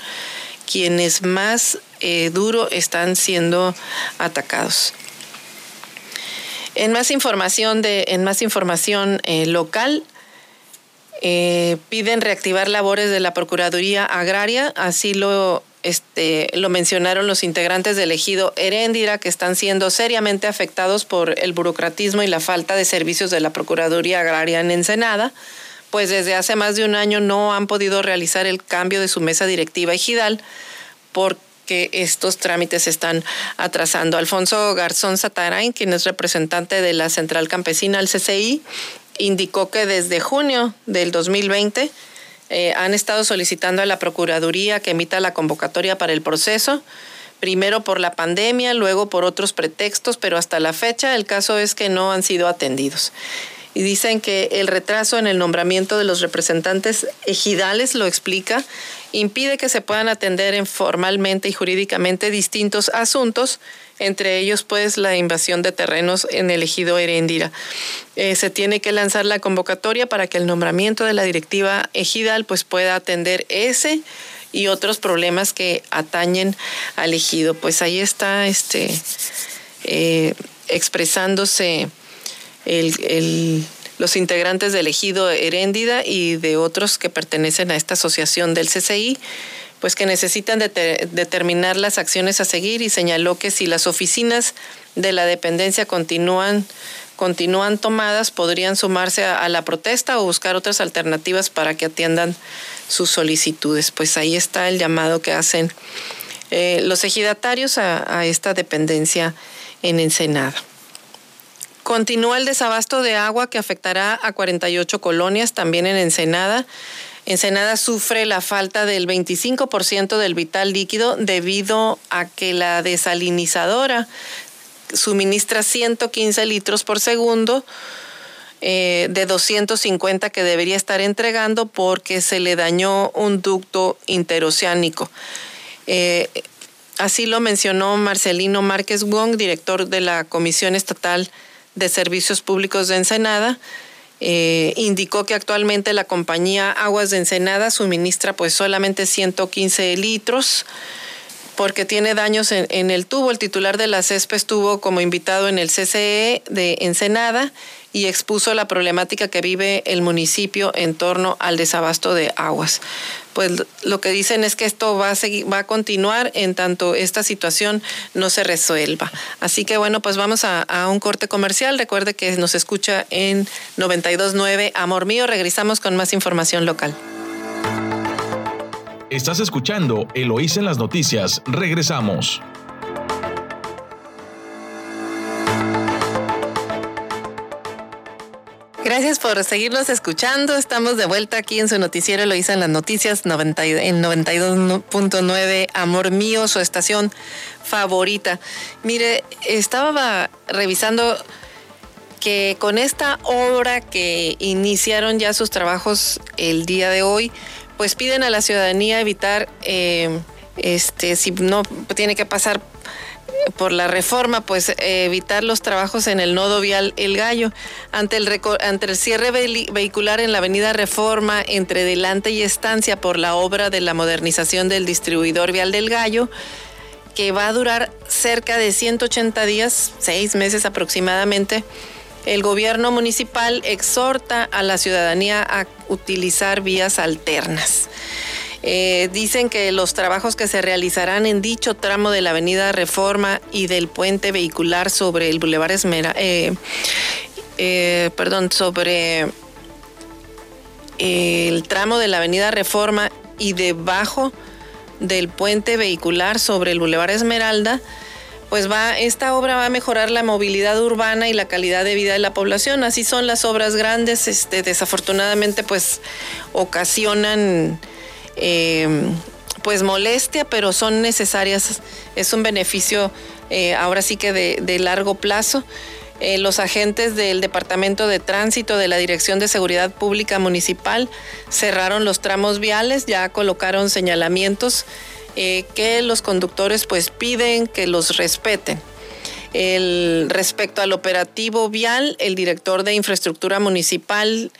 quienes más eh, duro están siendo atacados. En más información, de, en más información eh, local, eh, piden reactivar labores de la Procuraduría Agraria, así lo este, lo mencionaron los integrantes del ejido Heréndira, que están siendo seriamente afectados por el burocratismo y la falta de servicios de la Procuraduría Agraria en Ensenada, pues desde hace más de un año no han podido realizar el cambio de su mesa directiva ejidal porque estos trámites están atrasando. Alfonso Garzón Satarain, quien es representante de la Central Campesina, el CCI, indicó que desde junio del 2020 eh, han estado solicitando a la Procuraduría que emita la convocatoria para el proceso, primero por la pandemia, luego por otros pretextos, pero hasta la fecha el caso es que no han sido atendidos. Y dicen que el retraso en el nombramiento de los representantes ejidales, lo explica, impide que se puedan atender formalmente y jurídicamente distintos asuntos entre ellos pues la invasión de terrenos en el ejido Heréndira. Eh, se tiene que lanzar la convocatoria para que el nombramiento de la directiva ejidal pues pueda atender ese y otros problemas que atañen al ejido. Pues ahí está este eh, expresándose los integrantes del ejido Heréndida y de otros que pertenecen a esta asociación del CCI pues que necesitan determinar las acciones a seguir y señaló que si las oficinas de la dependencia continúan continúan tomadas, podrían sumarse a, la protesta o buscar otras alternativas para que atiendan sus solicitudes. Pues ahí está el llamado que hacen eh, los ejidatarios a, a esta dependencia en Ensenada. Continúa el desabasto de agua que afectará a 48 colonias también en Ensenada. Ensenada sufre la falta del 25% del vital líquido debido a que la desalinizadora suministra 115 litros por segundo eh, de 250 que debería estar entregando porque se le dañó un ducto interoceánico. Eh, así lo mencionó Marcelino Márquez Wong, director de la Comisión Estatal de Servicios Públicos de Ensenada. Eh, indicó que actualmente la compañía Aguas de Ensenada suministra pues solamente 115 litros porque tiene daños en, el tubo. El titular de la CESPE estuvo como invitado en el CCE de Ensenada y expuso la problemática que vive el municipio en torno al desabasto de aguas. Pues lo que dicen es que esto va a seguir, va a continuar en tanto esta situación no se resuelva. Así que bueno, pues vamos a, a un corte comercial. Recuerde que nos escucha en 929 Amor Mío. Regresamos con más información local. Estás escuchando Eloísa en las noticias. Regresamos. Gracias por seguirnos escuchando. Estamos de vuelta aquí en su noticiero Lo hice en las noticias 90, en 92.9 Amor Mío, su estación favorita. Mire, estaba revisando que con esta obra que iniciaron ya sus trabajos el día de hoy, pues piden a la ciudadanía evitar, eh, este, si no tiene que pasar por la reforma, pues evitar los trabajos en el nodo vial El Gallo. Ante el, ante el cierre vehicular en la avenida Reforma entre Delante y Estancia por la obra de la modernización del distribuidor vial del Gallo, que va a durar cerca de 180 días, seis meses aproximadamente, el gobierno municipal exhorta a la ciudadanía a utilizar vías alternas. Eh, dicen que los trabajos que se realizarán en dicho tramo de la avenida Reforma y del puente vehicular sobre el Boulevard Esmera, eh, eh, perdón, sobre el tramo de la avenida Reforma y debajo del puente vehicular sobre el Boulevard Esmeralda, pues va, esta obra va a mejorar la movilidad urbana y la calidad de vida de la población. Así son las obras grandes, este, desafortunadamente pues ocasionan em, pues molestia, pero son necesarias, es un beneficio eh, ahora sí que de, largo plazo. Eh, los agentes del Departamento de Tránsito de la Dirección de Seguridad Pública Municipal cerraron los tramos viales, ya colocaron señalamientos eh, que los conductores pues piden que los respeten. Respecto al operativo vial, el director de infraestructura municipal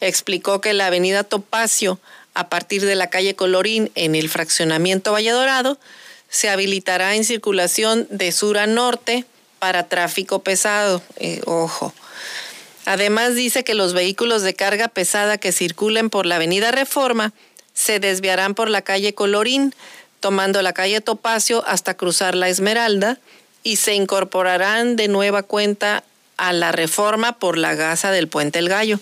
explicó que la avenida Topacio, a partir de la calle Colorín en el fraccionamiento Valle Dorado, se habilitará en circulación de sur a norte para tráfico pesado. Eh, ojo. Además dice que los vehículos de carga pesada que circulen por la avenida Reforma se desviarán por la calle Colorín tomando la calle Topacio hasta cruzar la Esmeralda y se incorporarán de nueva cuenta a la reforma por la gasa del Puente El Gallo.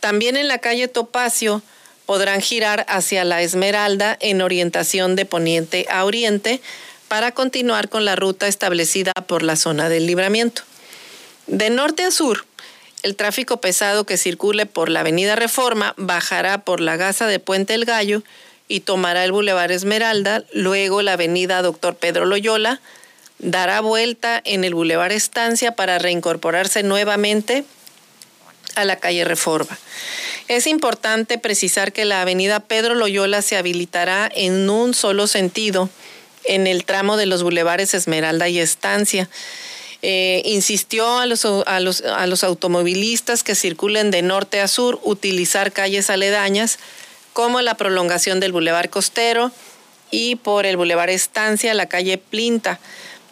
También en la calle Topacio podrán girar hacia la Esmeralda en orientación de poniente a oriente para continuar con la ruta establecida por la zona del libramiento. De norte a sur, el tráfico pesado que circule por la avenida Reforma bajará por la gasa de Puente El Gallo y tomará el Boulevard Esmeralda, luego la avenida Doctor Pedro Loyola, dará vuelta en el Boulevard Estancia para reincorporarse nuevamente a la calle Reforma. Es importante precisar que la avenida Pedro Loyola se habilitará en un solo sentido en el tramo de los Boulevares Esmeralda y Estancia. Eh, insistió a los, a, los, a los automovilistas que circulen de norte a sur utilizar calles aledañas como la prolongación del Boulevard Costero y por el Boulevard Estancia, la calle Plinta,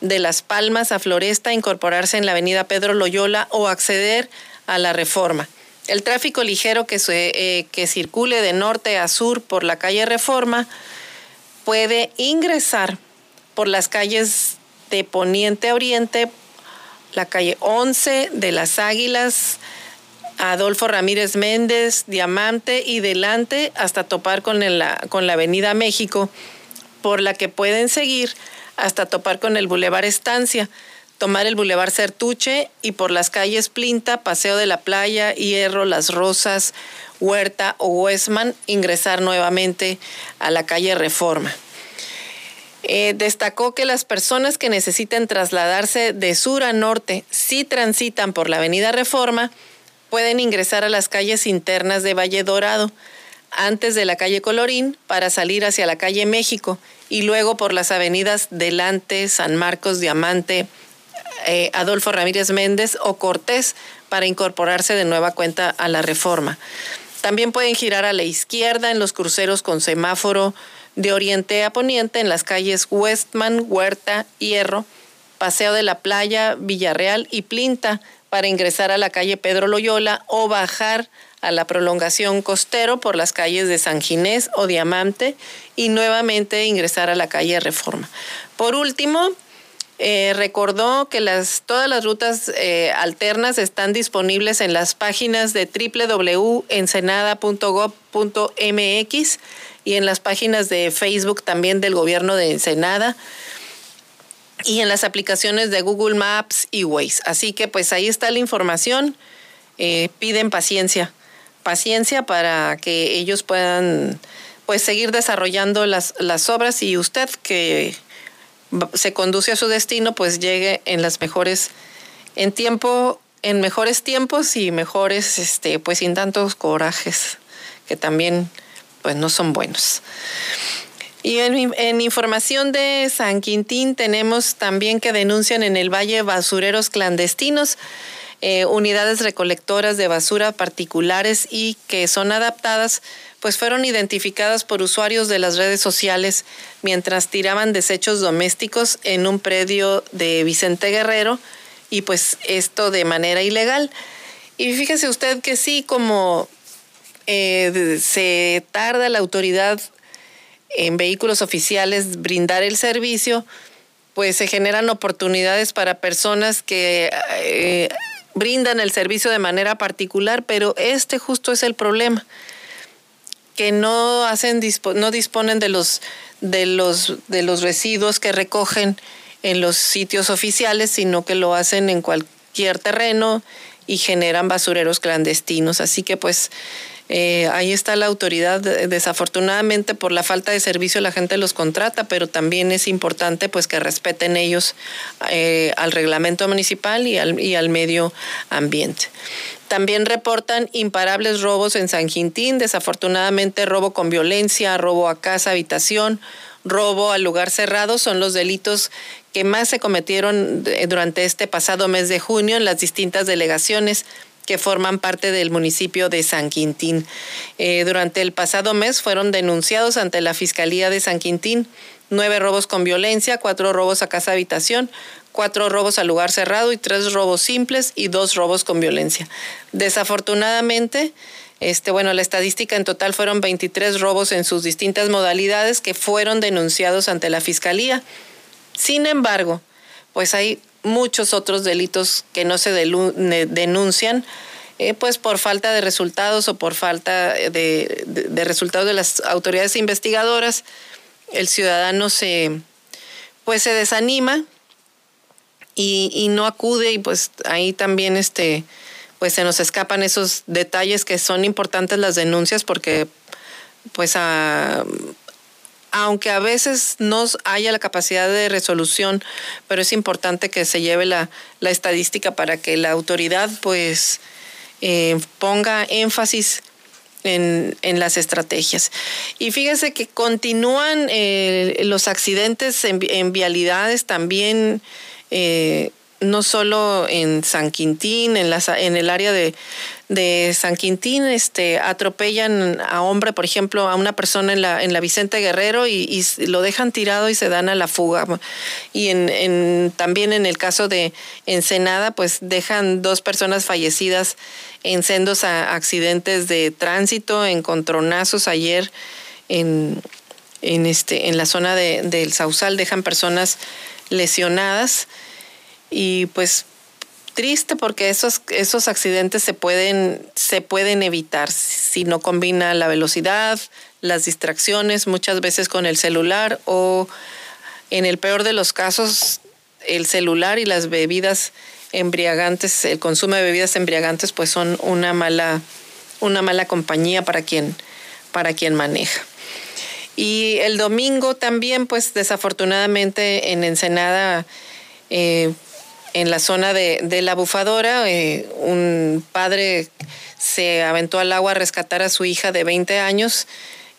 de Las Palmas a Floresta, incorporarse en la avenida Pedro Loyola o acceder a la Reforma. El tráfico ligero que, eh, que circule de norte a sur por la calle Reforma puede ingresar por las calles de poniente a oriente, la calle 11 de las Águilas, Adolfo Ramírez Méndez, Diamante y delante hasta topar con, con la Avenida México, por la que pueden seguir hasta topar con el Boulevard Estancia, tomar el Boulevard Certuche y por las calles Plinta, Paseo de la Playa, Hierro, Las Rosas, Huerta o Westman, ingresar nuevamente a la calle Reforma. Eh, destacó que las personas que necesiten trasladarse de sur a norte si transitan por la Avenida Reforma, pueden ingresar a las calles internas de Valle Dorado, antes de la calle Colorín, para salir hacia la calle México y luego por las avenidas Delante, San Marcos, Diamante, eh, Adolfo Ramírez Méndez o Cortés para incorporarse de nueva cuenta a la reforma. También pueden girar a la izquierda en los cruceros con semáforo de oriente a poniente en las calles Westman, Huerta, Hierro, Paseo de la Playa, Villarreal y Plinta para ingresar a la calle Pedro Loyola o bajar a la prolongación costero por las calles de San Ginés o Diamante y nuevamente ingresar a la calle Reforma. Por último, eh, recordó que las, todas las rutas eh, alternas están disponibles en las páginas de www.ensenada.gov.mx y en las páginas de Facebook también del gobierno de Ensenada y en las aplicaciones de Google Maps y Waze. Así que pues ahí está la información. Eh, piden paciencia, paciencia para que ellos puedan pues seguir desarrollando las, las obras y usted que se conduce a su destino pues llegue en las mejores, en tiempo en mejores tiempos y mejores, este, pues sin tantos corajes, que también pues no son buenos. Y en, información de San Quintín tenemos también que denuncian en el Valle basureros clandestinos, eh, unidades recolectoras de basura particulares y que son adaptadas, pues fueron identificadas por usuarios de las redes sociales mientras tiraban desechos domésticos en un predio de Vicente Guerrero y pues esto de manera ilegal. Y fíjese usted que sí, como eh, se tarda la autoridad en vehículos oficiales brindar el servicio, pues se generan oportunidades para personas que eh, brindan el servicio de manera particular, pero este justo es el problema, que no hacen no disponen de los de los de los residuos que recogen en los sitios oficiales, sino que lo hacen en cualquier terreno y generan basureros clandestinos. Así que pues eh, ahí está la autoridad. Desafortunadamente por la falta de servicio la gente los contrata, pero también es importante pues que respeten ellos eh, al reglamento municipal y al, y al medio ambiente. También reportan imparables robos en San Quintín, desafortunadamente robo con violencia, robo a casa, habitación, robo al lugar cerrado son los delitos que más se cometieron durante este pasado mes de junio en las distintas delegaciones que forman parte del municipio de San Quintín. Eh, durante el pasado mes fueron denunciados ante la Fiscalía de San Quintín nueve robos con violencia, cuatro robos a casa habitación, cuatro robos al lugar cerrado y tres robos simples y dos robos con violencia. Desafortunadamente, este, bueno, la estadística en total fueron 23 robos en sus distintas modalidades que fueron denunciados ante la Fiscalía. Sin embargo, pues hay muchos otros delitos que no se denuncian, eh, pues por falta de resultados o por falta de, resultados de las autoridades investigadoras, el ciudadano se, pues se desanima y, no acude y pues ahí también este, pues se nos escapan esos detalles que son importantes las denuncias porque pues aunque a veces no haya la capacidad de resolución, pero es importante que se lleve la, estadística para que la autoridad pues eh, ponga énfasis en, las estrategias. Y fíjese que continúan eh, los accidentes en, vialidades también. Eh, no solo en San Quintín, en, en el área de, de San Quintín este, atropellan a hombre, por ejemplo, a una persona en la, en la Vicente Guerrero y, lo dejan tirado y se dan a la fuga. Y en, también en el caso de Ensenada, pues dejan dos personas fallecidas en sendos accidentes de tránsito, encontronazos ayer en, en, este, en la zona de, del Sausal, dejan personas lesionadas y pues triste porque esos, esos accidentes se pueden, se pueden evitar si no combina la velocidad, las distracciones, muchas veces con el celular o en el peor de los casos el celular y las bebidas embriagantes, el consumo de bebidas embriagantes pues son una mala, una mala compañía para quien, para quien maneja. Y el domingo también pues desafortunadamente en Ensenada eh, en la zona de, la bufadora, eh, un padre se aventó al agua a rescatar a su hija de 20 años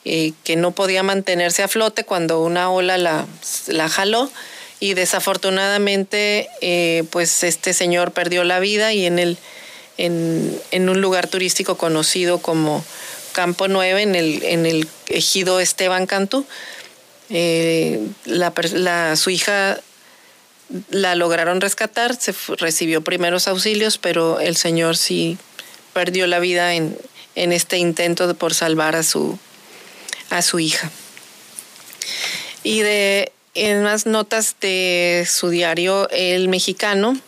eh, que no podía mantenerse a flote cuando una ola la, la jaló y desafortunadamente eh, pues este señor perdió la vida y en, el, en, un lugar turístico conocido como Campo 9 en el, en el ejido Esteban Cantú. la, su hija la lograron rescatar, se recibió primeros auxilios, pero el señor sí perdió la vida en, este intento por salvar a su, a su hija. Y de en más notas de su diario El Mexicano,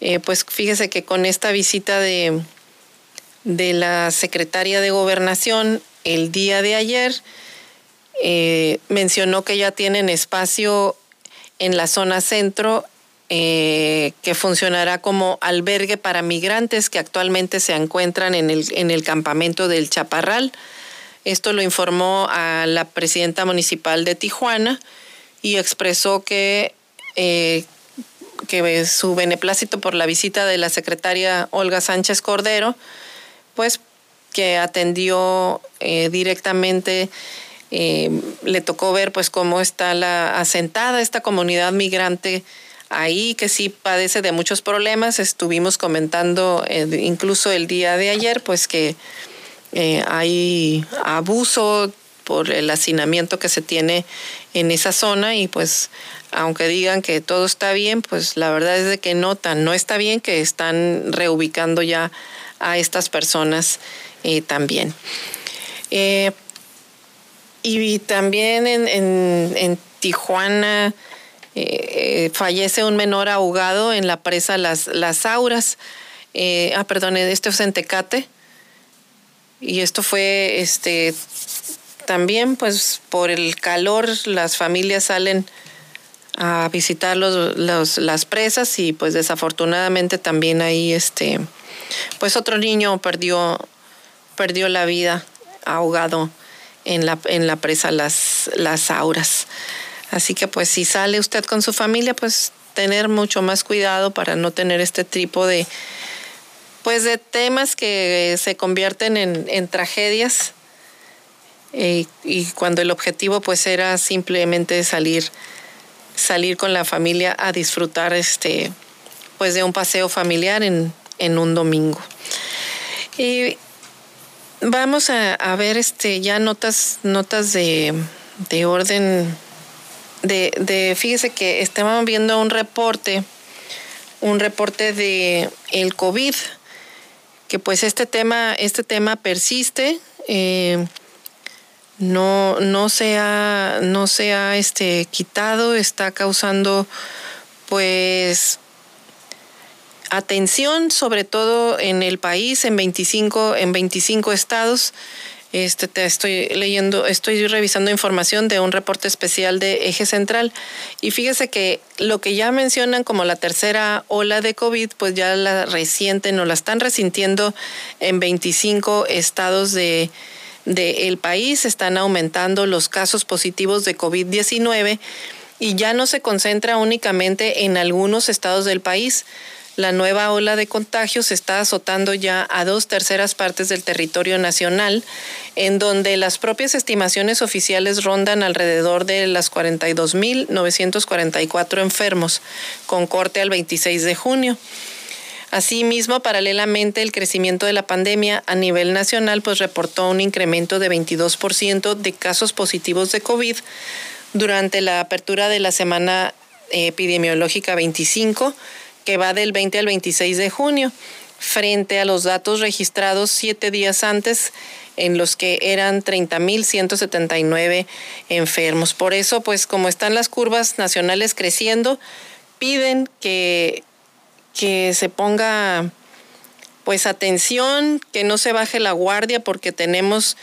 eh, pues fíjese que con esta visita de, de la secretaria de Gobernación el día de ayer, eh, mencionó que ya tienen espacio en la zona centro eh, que funcionará como albergue para migrantes que actualmente se encuentran en el, en el campamento del Chaparral. Esto lo informó a la presidenta municipal de Tijuana y expresó que eh, que su beneplácito por la visita de la secretaria Olga Sánchez Cordero, pues que atendió eh, directamente, eh, le tocó ver pues cómo está la asentada esta comunidad migrante ahí que sí padece de muchos problemas. Estuvimos comentando incluso el día de ayer pues que hay abuso por el hacinamiento que se tiene en esa zona y pues aunque digan que todo está bien, pues la verdad es de que notan, no está bien que están reubicando ya a estas personas eh, también. Eh, y también en, Tijuana eh, fallece un menor ahogado en la presa Las, Las Auras. ah, perdón, esto es en Tecate. Y esto fue este también pues por el calor las familias salen a visitar los, las presas y pues desafortunadamente también ahí este pues otro niño perdió perdió la vida ahogado en la, en la presa las, las auras. Así que pues si sale usted con su familia pues tener mucho más cuidado para no tener este tipo de pues de temas que se convierten en, en tragedias eh, y cuando el objetivo pues era simplemente salir salir con la familia a disfrutar este pues de un paseo familiar en, un domingo. Y vamos a, ver este ya notas notas de, orden de, de, fíjese que estábamos viendo un reporte un reporte de el COVID que pues este tema este tema persiste eh, no, no se ha, no se ha este, quitado, está causando pues atención, sobre todo en el país, en 25, en 25 estados. Este, te estoy leyendo, estoy revisando información de un reporte especial de Eje Central y fíjese que lo que ya mencionan como la tercera ola de COVID, pues ya la reciente no la están resintiendo en 25 estados de, del país están aumentando los casos positivos de COVID-19 y ya no se concentra únicamente en algunos estados del país. La nueva ola de contagios está azotando ya a dos terceras partes del territorio nacional, en donde las propias estimaciones oficiales rondan alrededor de las 42.944 enfermos, con corte al 26 de junio. Asimismo, paralelamente, el crecimiento de la pandemia a nivel nacional pues reportó un incremento de 22% de casos positivos de COVID durante la apertura de la semana epidemiológica 25, que va del 20 al 26 de junio, frente a los datos registrados siete días antes en los que eran 30.179 enfermos. Por eso, pues como están las curvas nacionales creciendo, piden que que se ponga pues atención, que no se baje la guardia porque tenemos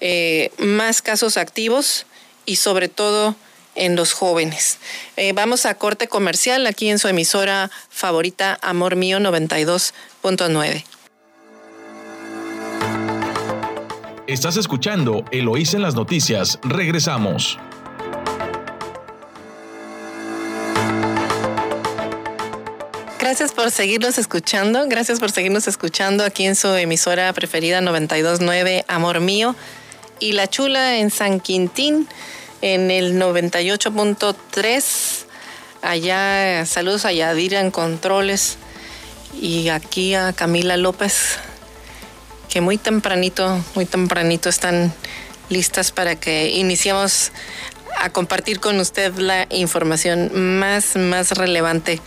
eh, más casos activos y sobre todo en los jóvenes. Eh, vamos a corte comercial aquí en su emisora favorita Amor Mío 92.9. Estás escuchando Eloís en las noticias. Regresamos. Gracias por seguirnos escuchando. Gracias por seguirnos escuchando aquí en su emisora preferida 929 Amor Mío y La Chula en San Quintín en el 98.3. Allá, saludos a Yadira en Controles y aquí a Camila López, que muy tempranito, muy tempranito están listas para que iniciemos a compartir con usted la información más, más relevante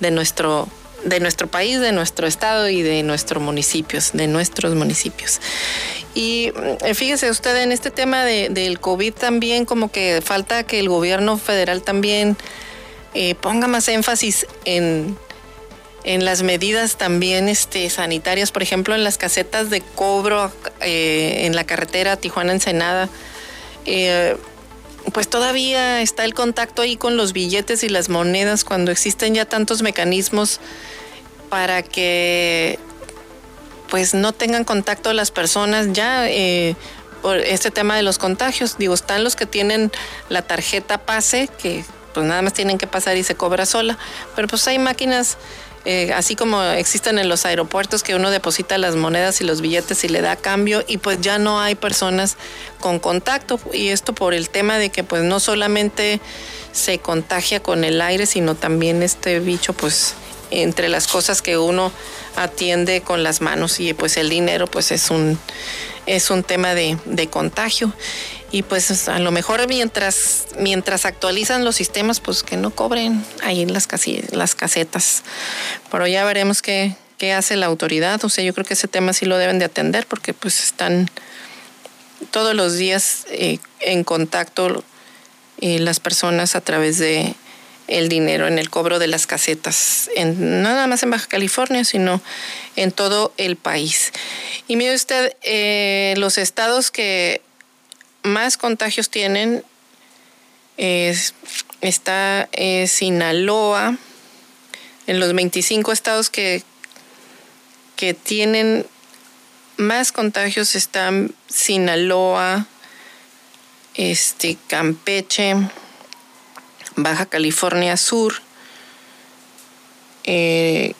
de nuestro de nuestro país, de nuestro estado y de nuestros municipios, de nuestros municipios. Y eh, fíjese usted en este tema de, del COVID también como que falta que el gobierno federal también eh, ponga más énfasis en, en las medidas también este, sanitarias, por ejemplo, en las casetas de cobro eh, en la carretera Tijuana-Ensenada pues todavía está el contacto ahí con los billetes y las monedas cuando existen ya tantos mecanismos para que pues no tengan contacto las personas ya eh, por este tema de los contagios. Digo, están los que tienen la tarjeta pase, que pues nada más tienen que pasar y se cobra sola. Pero pues hay máquinas eh, así como existen en los aeropuertos que uno deposita las monedas y los billetes y le da cambio y pues ya no hay personas con contacto. Y esto por el tema de que pues no solamente se contagia con el aire sino también este bicho pues entre las cosas que uno atiende con las manos. Y pues el dinero pues es un es un tema de, de contagio y pues a lo mejor mientras, mientras actualizan los sistemas, pues que no cobren ahí las, las casetas. Pero ya veremos qué, qué hace la autoridad. O sea, yo creo que ese tema sí lo deben de atender porque pues están todos los días eh, en contacto eh, las personas a través de el dinero en el cobro de las casetas, en, no nada más en Baja California, sino en todo el país. Y mire usted, eh, los estados que más contagios tienen está eh, Sinaloa, en los 25 estados que, que tienen más contagios están Sinaloa, este, Campeche, Baja California Sur, eh,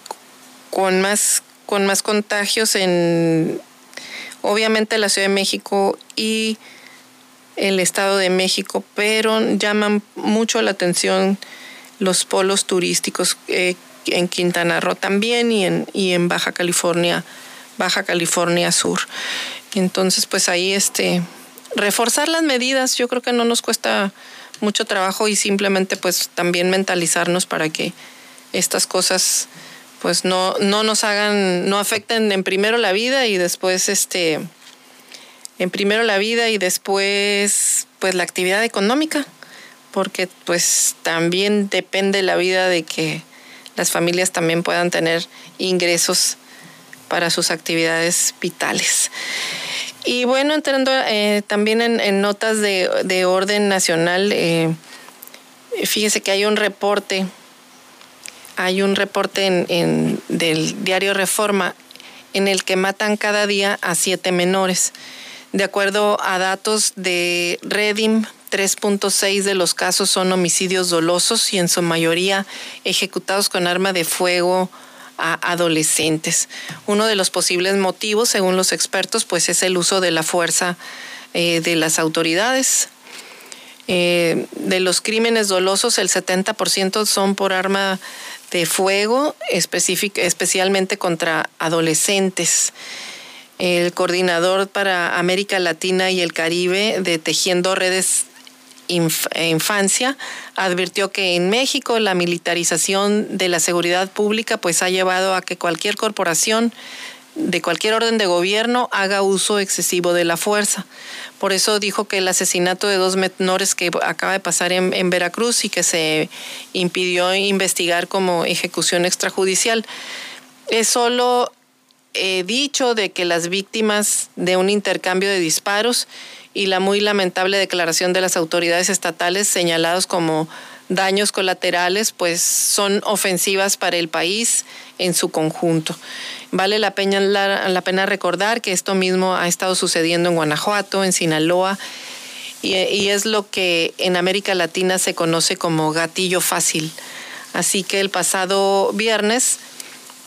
con, más, con más contagios en obviamente la Ciudad de México y el Estado de México, pero llaman mucho la atención los polos turísticos eh, en Quintana Roo también y en, y en Baja California, Baja California Sur. Entonces, pues ahí este, reforzar las medidas, yo creo que no nos cuesta mucho trabajo y simplemente pues también mentalizarnos para que estas cosas pues no, no nos hagan, no afecten en primero la vida y después este en primero la vida y después pues la actividad económica, porque pues también depende la vida de que las familias también puedan tener ingresos para sus actividades vitales. Y bueno, entrando eh, también en, notas de, orden nacional, eh, fíjese que hay un reporte, hay un reporte en, del diario Reforma en el que matan cada día a siete menores. De acuerdo a datos de Redim, 3.6 de los casos son homicidios dolosos y en su mayoría ejecutados con arma de fuego a adolescentes. Uno de los posibles motivos, según los expertos, pues es el uso de la fuerza eh, de las autoridades. Eh, de los crímenes dolosos, el 70% son por arma de fuego, especialmente contra adolescentes el coordinador para América Latina y el Caribe de Tejiendo Redes Infancia, advirtió que en México la militarización de la seguridad pública pues ha llevado a que cualquier corporación de cualquier orden de gobierno haga uso excesivo de la fuerza. Por eso dijo que el asesinato de dos menores que acaba de pasar en Veracruz y que se impidió investigar como ejecución extrajudicial es solo he dicho de que las víctimas de un intercambio de disparos y la muy lamentable declaración de las autoridades estatales señalados como daños colaterales, pues son ofensivas para el país en su conjunto. Vale la pena, la, pena recordar que esto mismo ha estado sucediendo en Guanajuato, en Sinaloa, y es lo que en América Latina se conoce como gatillo fácil. Así que el pasado viernes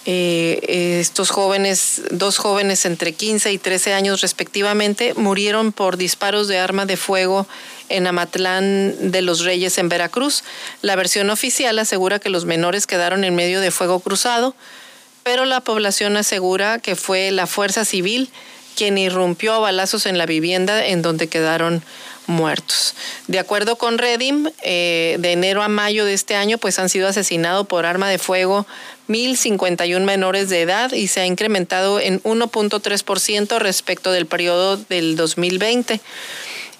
eh, estos jóvenes, dos jóvenes entre 15 y 13 años respectivamente, murieron por disparos de arma de fuego en Amatlán de los Reyes en Veracruz. La versión oficial asegura que los menores quedaron en medio de fuego cruzado, pero la población asegura que fue la fuerza civil quien irrumpió a balazos en la vivienda en donde quedaron muertos. De acuerdo con Redim, eh, de enero a mayo de este año, pues han sido asesinados por arma de fuego 1.051 menores de edad y se ha incrementado en 1.3% respecto del periodo del 2020.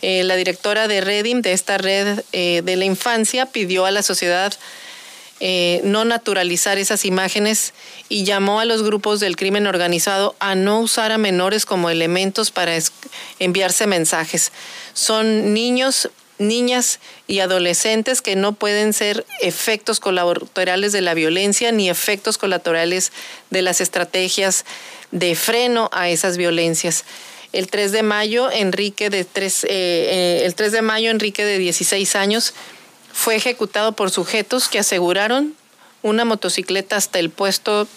Eh, la directora de Redim, de esta red eh, de la infancia, pidió a la sociedad eh, no naturalizar esas imágenes y llamó a los grupos del crimen organizado a no usar a menores como elementos para enviarse mensajes. Son niños, niñas y adolescentes que no pueden ser efectos colaterales de la violencia ni efectos colaterales de las estrategias de freno a esas violencias. El 3 de mayo, Enrique de tres, eh, eh, el 3 de mayo, Enrique de 16 años fue ejecutado por sujetos que aseguraron una motocicleta hasta el puesto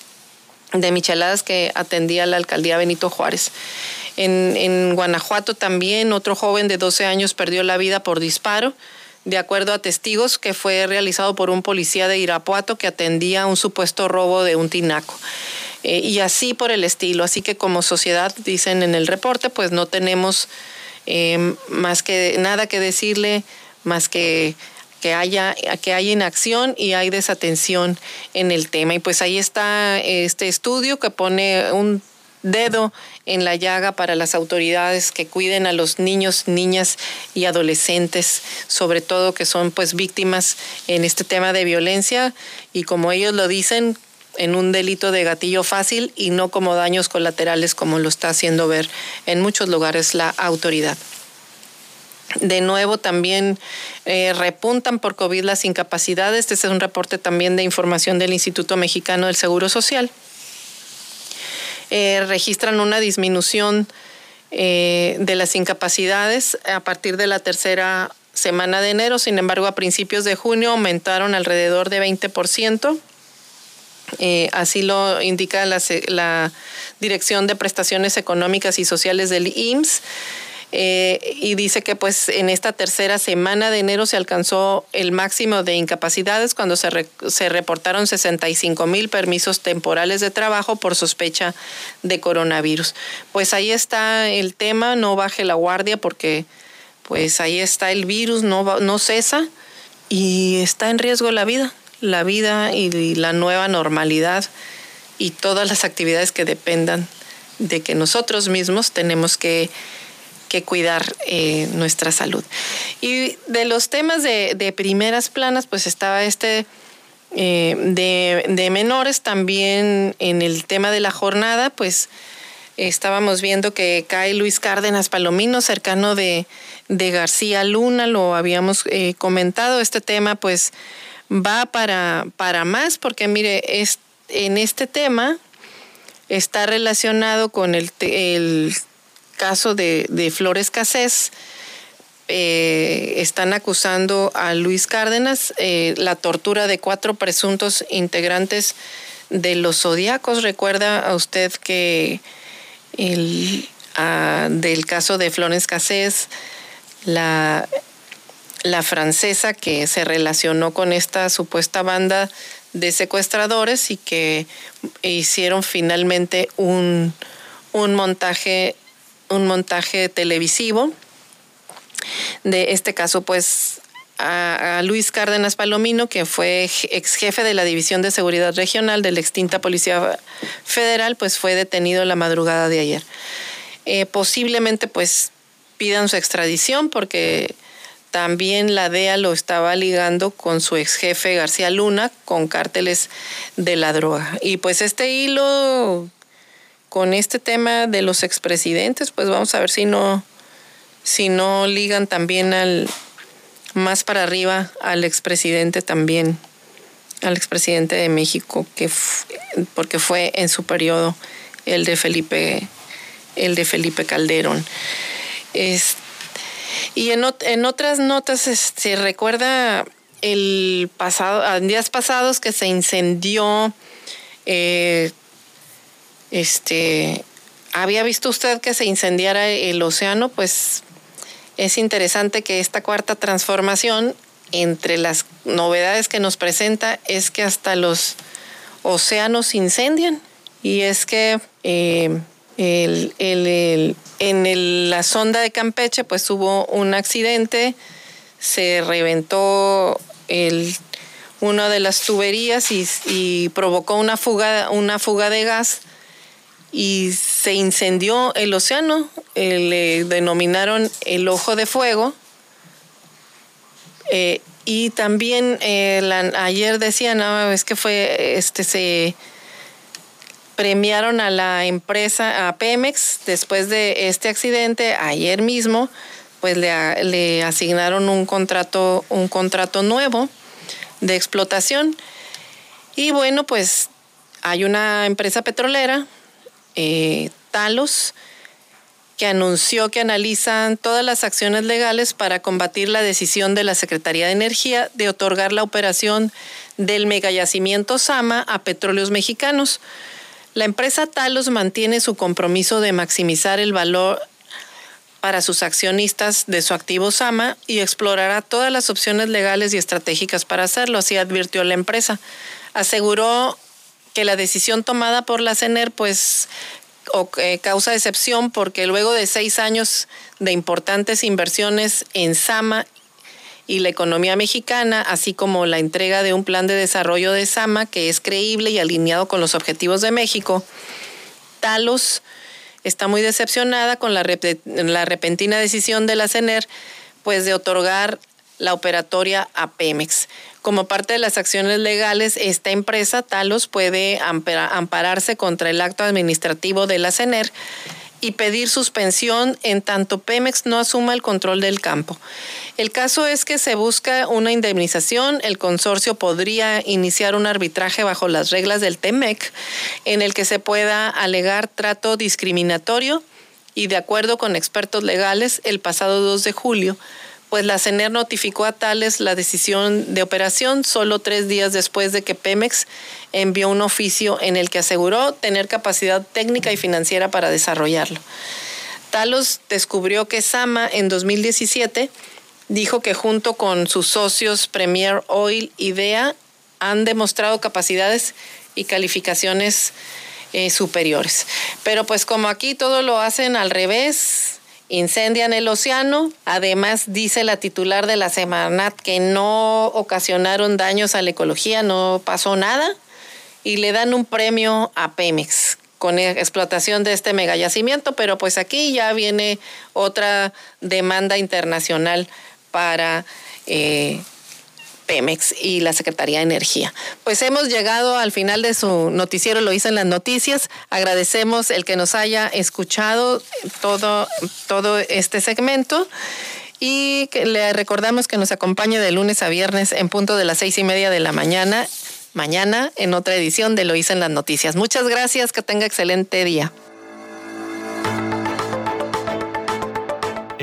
de micheladas que atendía la alcaldía Benito Juárez. En, Guanajuato también otro joven de 12 años perdió la vida por disparo, de acuerdo a testigos que fue realizado por un policía de Irapuato que atendía un supuesto robo de un tinaco. Eh, y así por el estilo. Así que como sociedad, dicen en el reporte, pues no tenemos eh, más que nada que decirle, más que que haya, que hay inacción y hay desatención en el tema. Y pues ahí está este estudio que pone un dedo en la llaga para las autoridades que cuiden a los niños, niñas y adolescentes, sobre todo que son pues víctimas en este tema de violencia y como ellos lo dicen, en un delito de gatillo fácil y no como daños colaterales como lo está haciendo ver en muchos lugares la autoridad. De nuevo, también eh, repuntan por COVID las incapacidades. Este es un reporte también de información del Instituto Mexicano del Seguro Social. Eh, registran una disminución eh, de las incapacidades a partir de la tercera semana de enero. Sin embargo, a principios de junio aumentaron alrededor de 20%. así lo indica la, la Dirección de Prestaciones Económicas y Sociales del IMSS. Eh, y dice que pues en esta tercera semana de enero se alcanzó el máximo de incapacidades cuando se, se reportaron 65 mil permisos temporales de trabajo por sospecha de coronavirus. Pues ahí está el tema, no baje la guardia porque pues ahí está el virus, no, no cesa y está en riesgo la vida, la vida y la nueva normalidad y todas las actividades que dependan de que nosotros mismos tenemos que que cuidar eh, nuestra salud. Y de los temas de, primeras planas, pues estaba este eh, de, menores también en el tema de la jornada, pues estábamos viendo que cae Luis Cárdenas Palomino, cercano de, García Luna, lo habíamos eh, comentado, este tema pues va para, para más, porque mire, es, en este tema está relacionado con el, el caso de, Flores Casés, eh, están acusando a Luis Cárdenas eh, la tortura de cuatro presuntos integrantes de los zodiacos. Recuerda a usted que el, del caso de Flores Casés, la, la francesa que se relacionó con esta supuesta banda de secuestradores y que hicieron finalmente un, un montaje un montaje televisivo. De este caso, pues a, Luis Cárdenas Palomino, que fue ex jefe de la División de Seguridad Regional de la extinta Policía Federal, pues fue detenido la madrugada de ayer. Eh, posiblemente pues pidan su extradición porque también la DEA lo estaba ligando con su ex jefe García Luna con cárteles de la droga. Y pues este hilo con este tema de los expresidentes, pues vamos a ver si no, si no ligan también al más para arriba al expresidente también, al expresidente de México, que porque fue en su periodo el de Felipe, el de Felipe Calderón. y en, en, otras notas se recuerda el pasado, días pasados que se incendió eh, este, ¿había visto usted que se incendiara el océano? Pues es interesante que esta cuarta transformación, entre las novedades que nos presenta, es que hasta los océanos incendian. Y es que eh, en la sonda de Campeche, pues hubo un accidente, se reventó el, una de las tuberías y, y provocó una fuga, una fuga de gas y se incendió el océano, eh, le denominaron el ojo de fuego. Eh, y también eh, ayer decían, es que fue, este, se premiaron a la empresa, a Pemex, después de este accidente, ayer mismo, pues le, le asignaron un contrato, un contrato nuevo de explotación. Y bueno, pues hay una empresa petrolera eh, Talos, que anunció que analizan todas las acciones legales para combatir la decisión de la Secretaría de Energía de otorgar la operación del megayacimiento Sama a petróleos mexicanos. La empresa Talos mantiene su compromiso de maximizar el valor para sus accionistas de su activo Sama y explorará todas las opciones legales y estratégicas para hacerlo, así advirtió la empresa. Aseguró que la decisión tomada por la CENER pues eh, causa decepción porque luego de seis años de importantes inversiones en Sama y la economía mexicana, así como la entrega de un plan de desarrollo de Sama que es creíble y alineado con los objetivos de México, Talos está muy decepcionada con la, la repentina decisión de la CENER pues de otorgar la operatoria a Pemex. Como parte de las acciones legales, esta empresa, Talos, puede ampararse contra el acto administrativo de la CENER y pedir suspensión en tanto Pemex no asuma el control del campo. El caso es que se busca una indemnización, el consorcio podría iniciar un arbitraje bajo las reglas del TEMEC en el que se pueda alegar trato discriminatorio y de acuerdo con expertos legales, el pasado 2 de julio pues la CENER notificó a Tales la decisión de operación solo tres días después de que Pemex envió un oficio en el que aseguró tener capacidad técnica y financiera para desarrollarlo. Talos descubrió que Sama en 2017 dijo que junto con sus socios Premier Oil y DEA han demostrado capacidades y calificaciones eh, superiores. Pero pues como aquí todo lo hacen al revés, incendian el océano. Además, dice la titular de la Semanat que no ocasionaron daños a la ecología, no pasó nada. Y le dan un premio a Pemex con explotación de este megayacimiento, pero pues aquí ya viene otra demanda internacional para eh, Pemex y la Secretaría de Energía. Pues hemos llegado al final de su noticiero, lo hice en las noticias. Agradecemos el que nos haya escuchado todo, todo este segmento y le recordamos que nos acompañe de lunes a viernes en punto de las seis y media de la mañana, mañana en otra edición de Lo hice en las noticias. Muchas gracias, que tenga excelente día.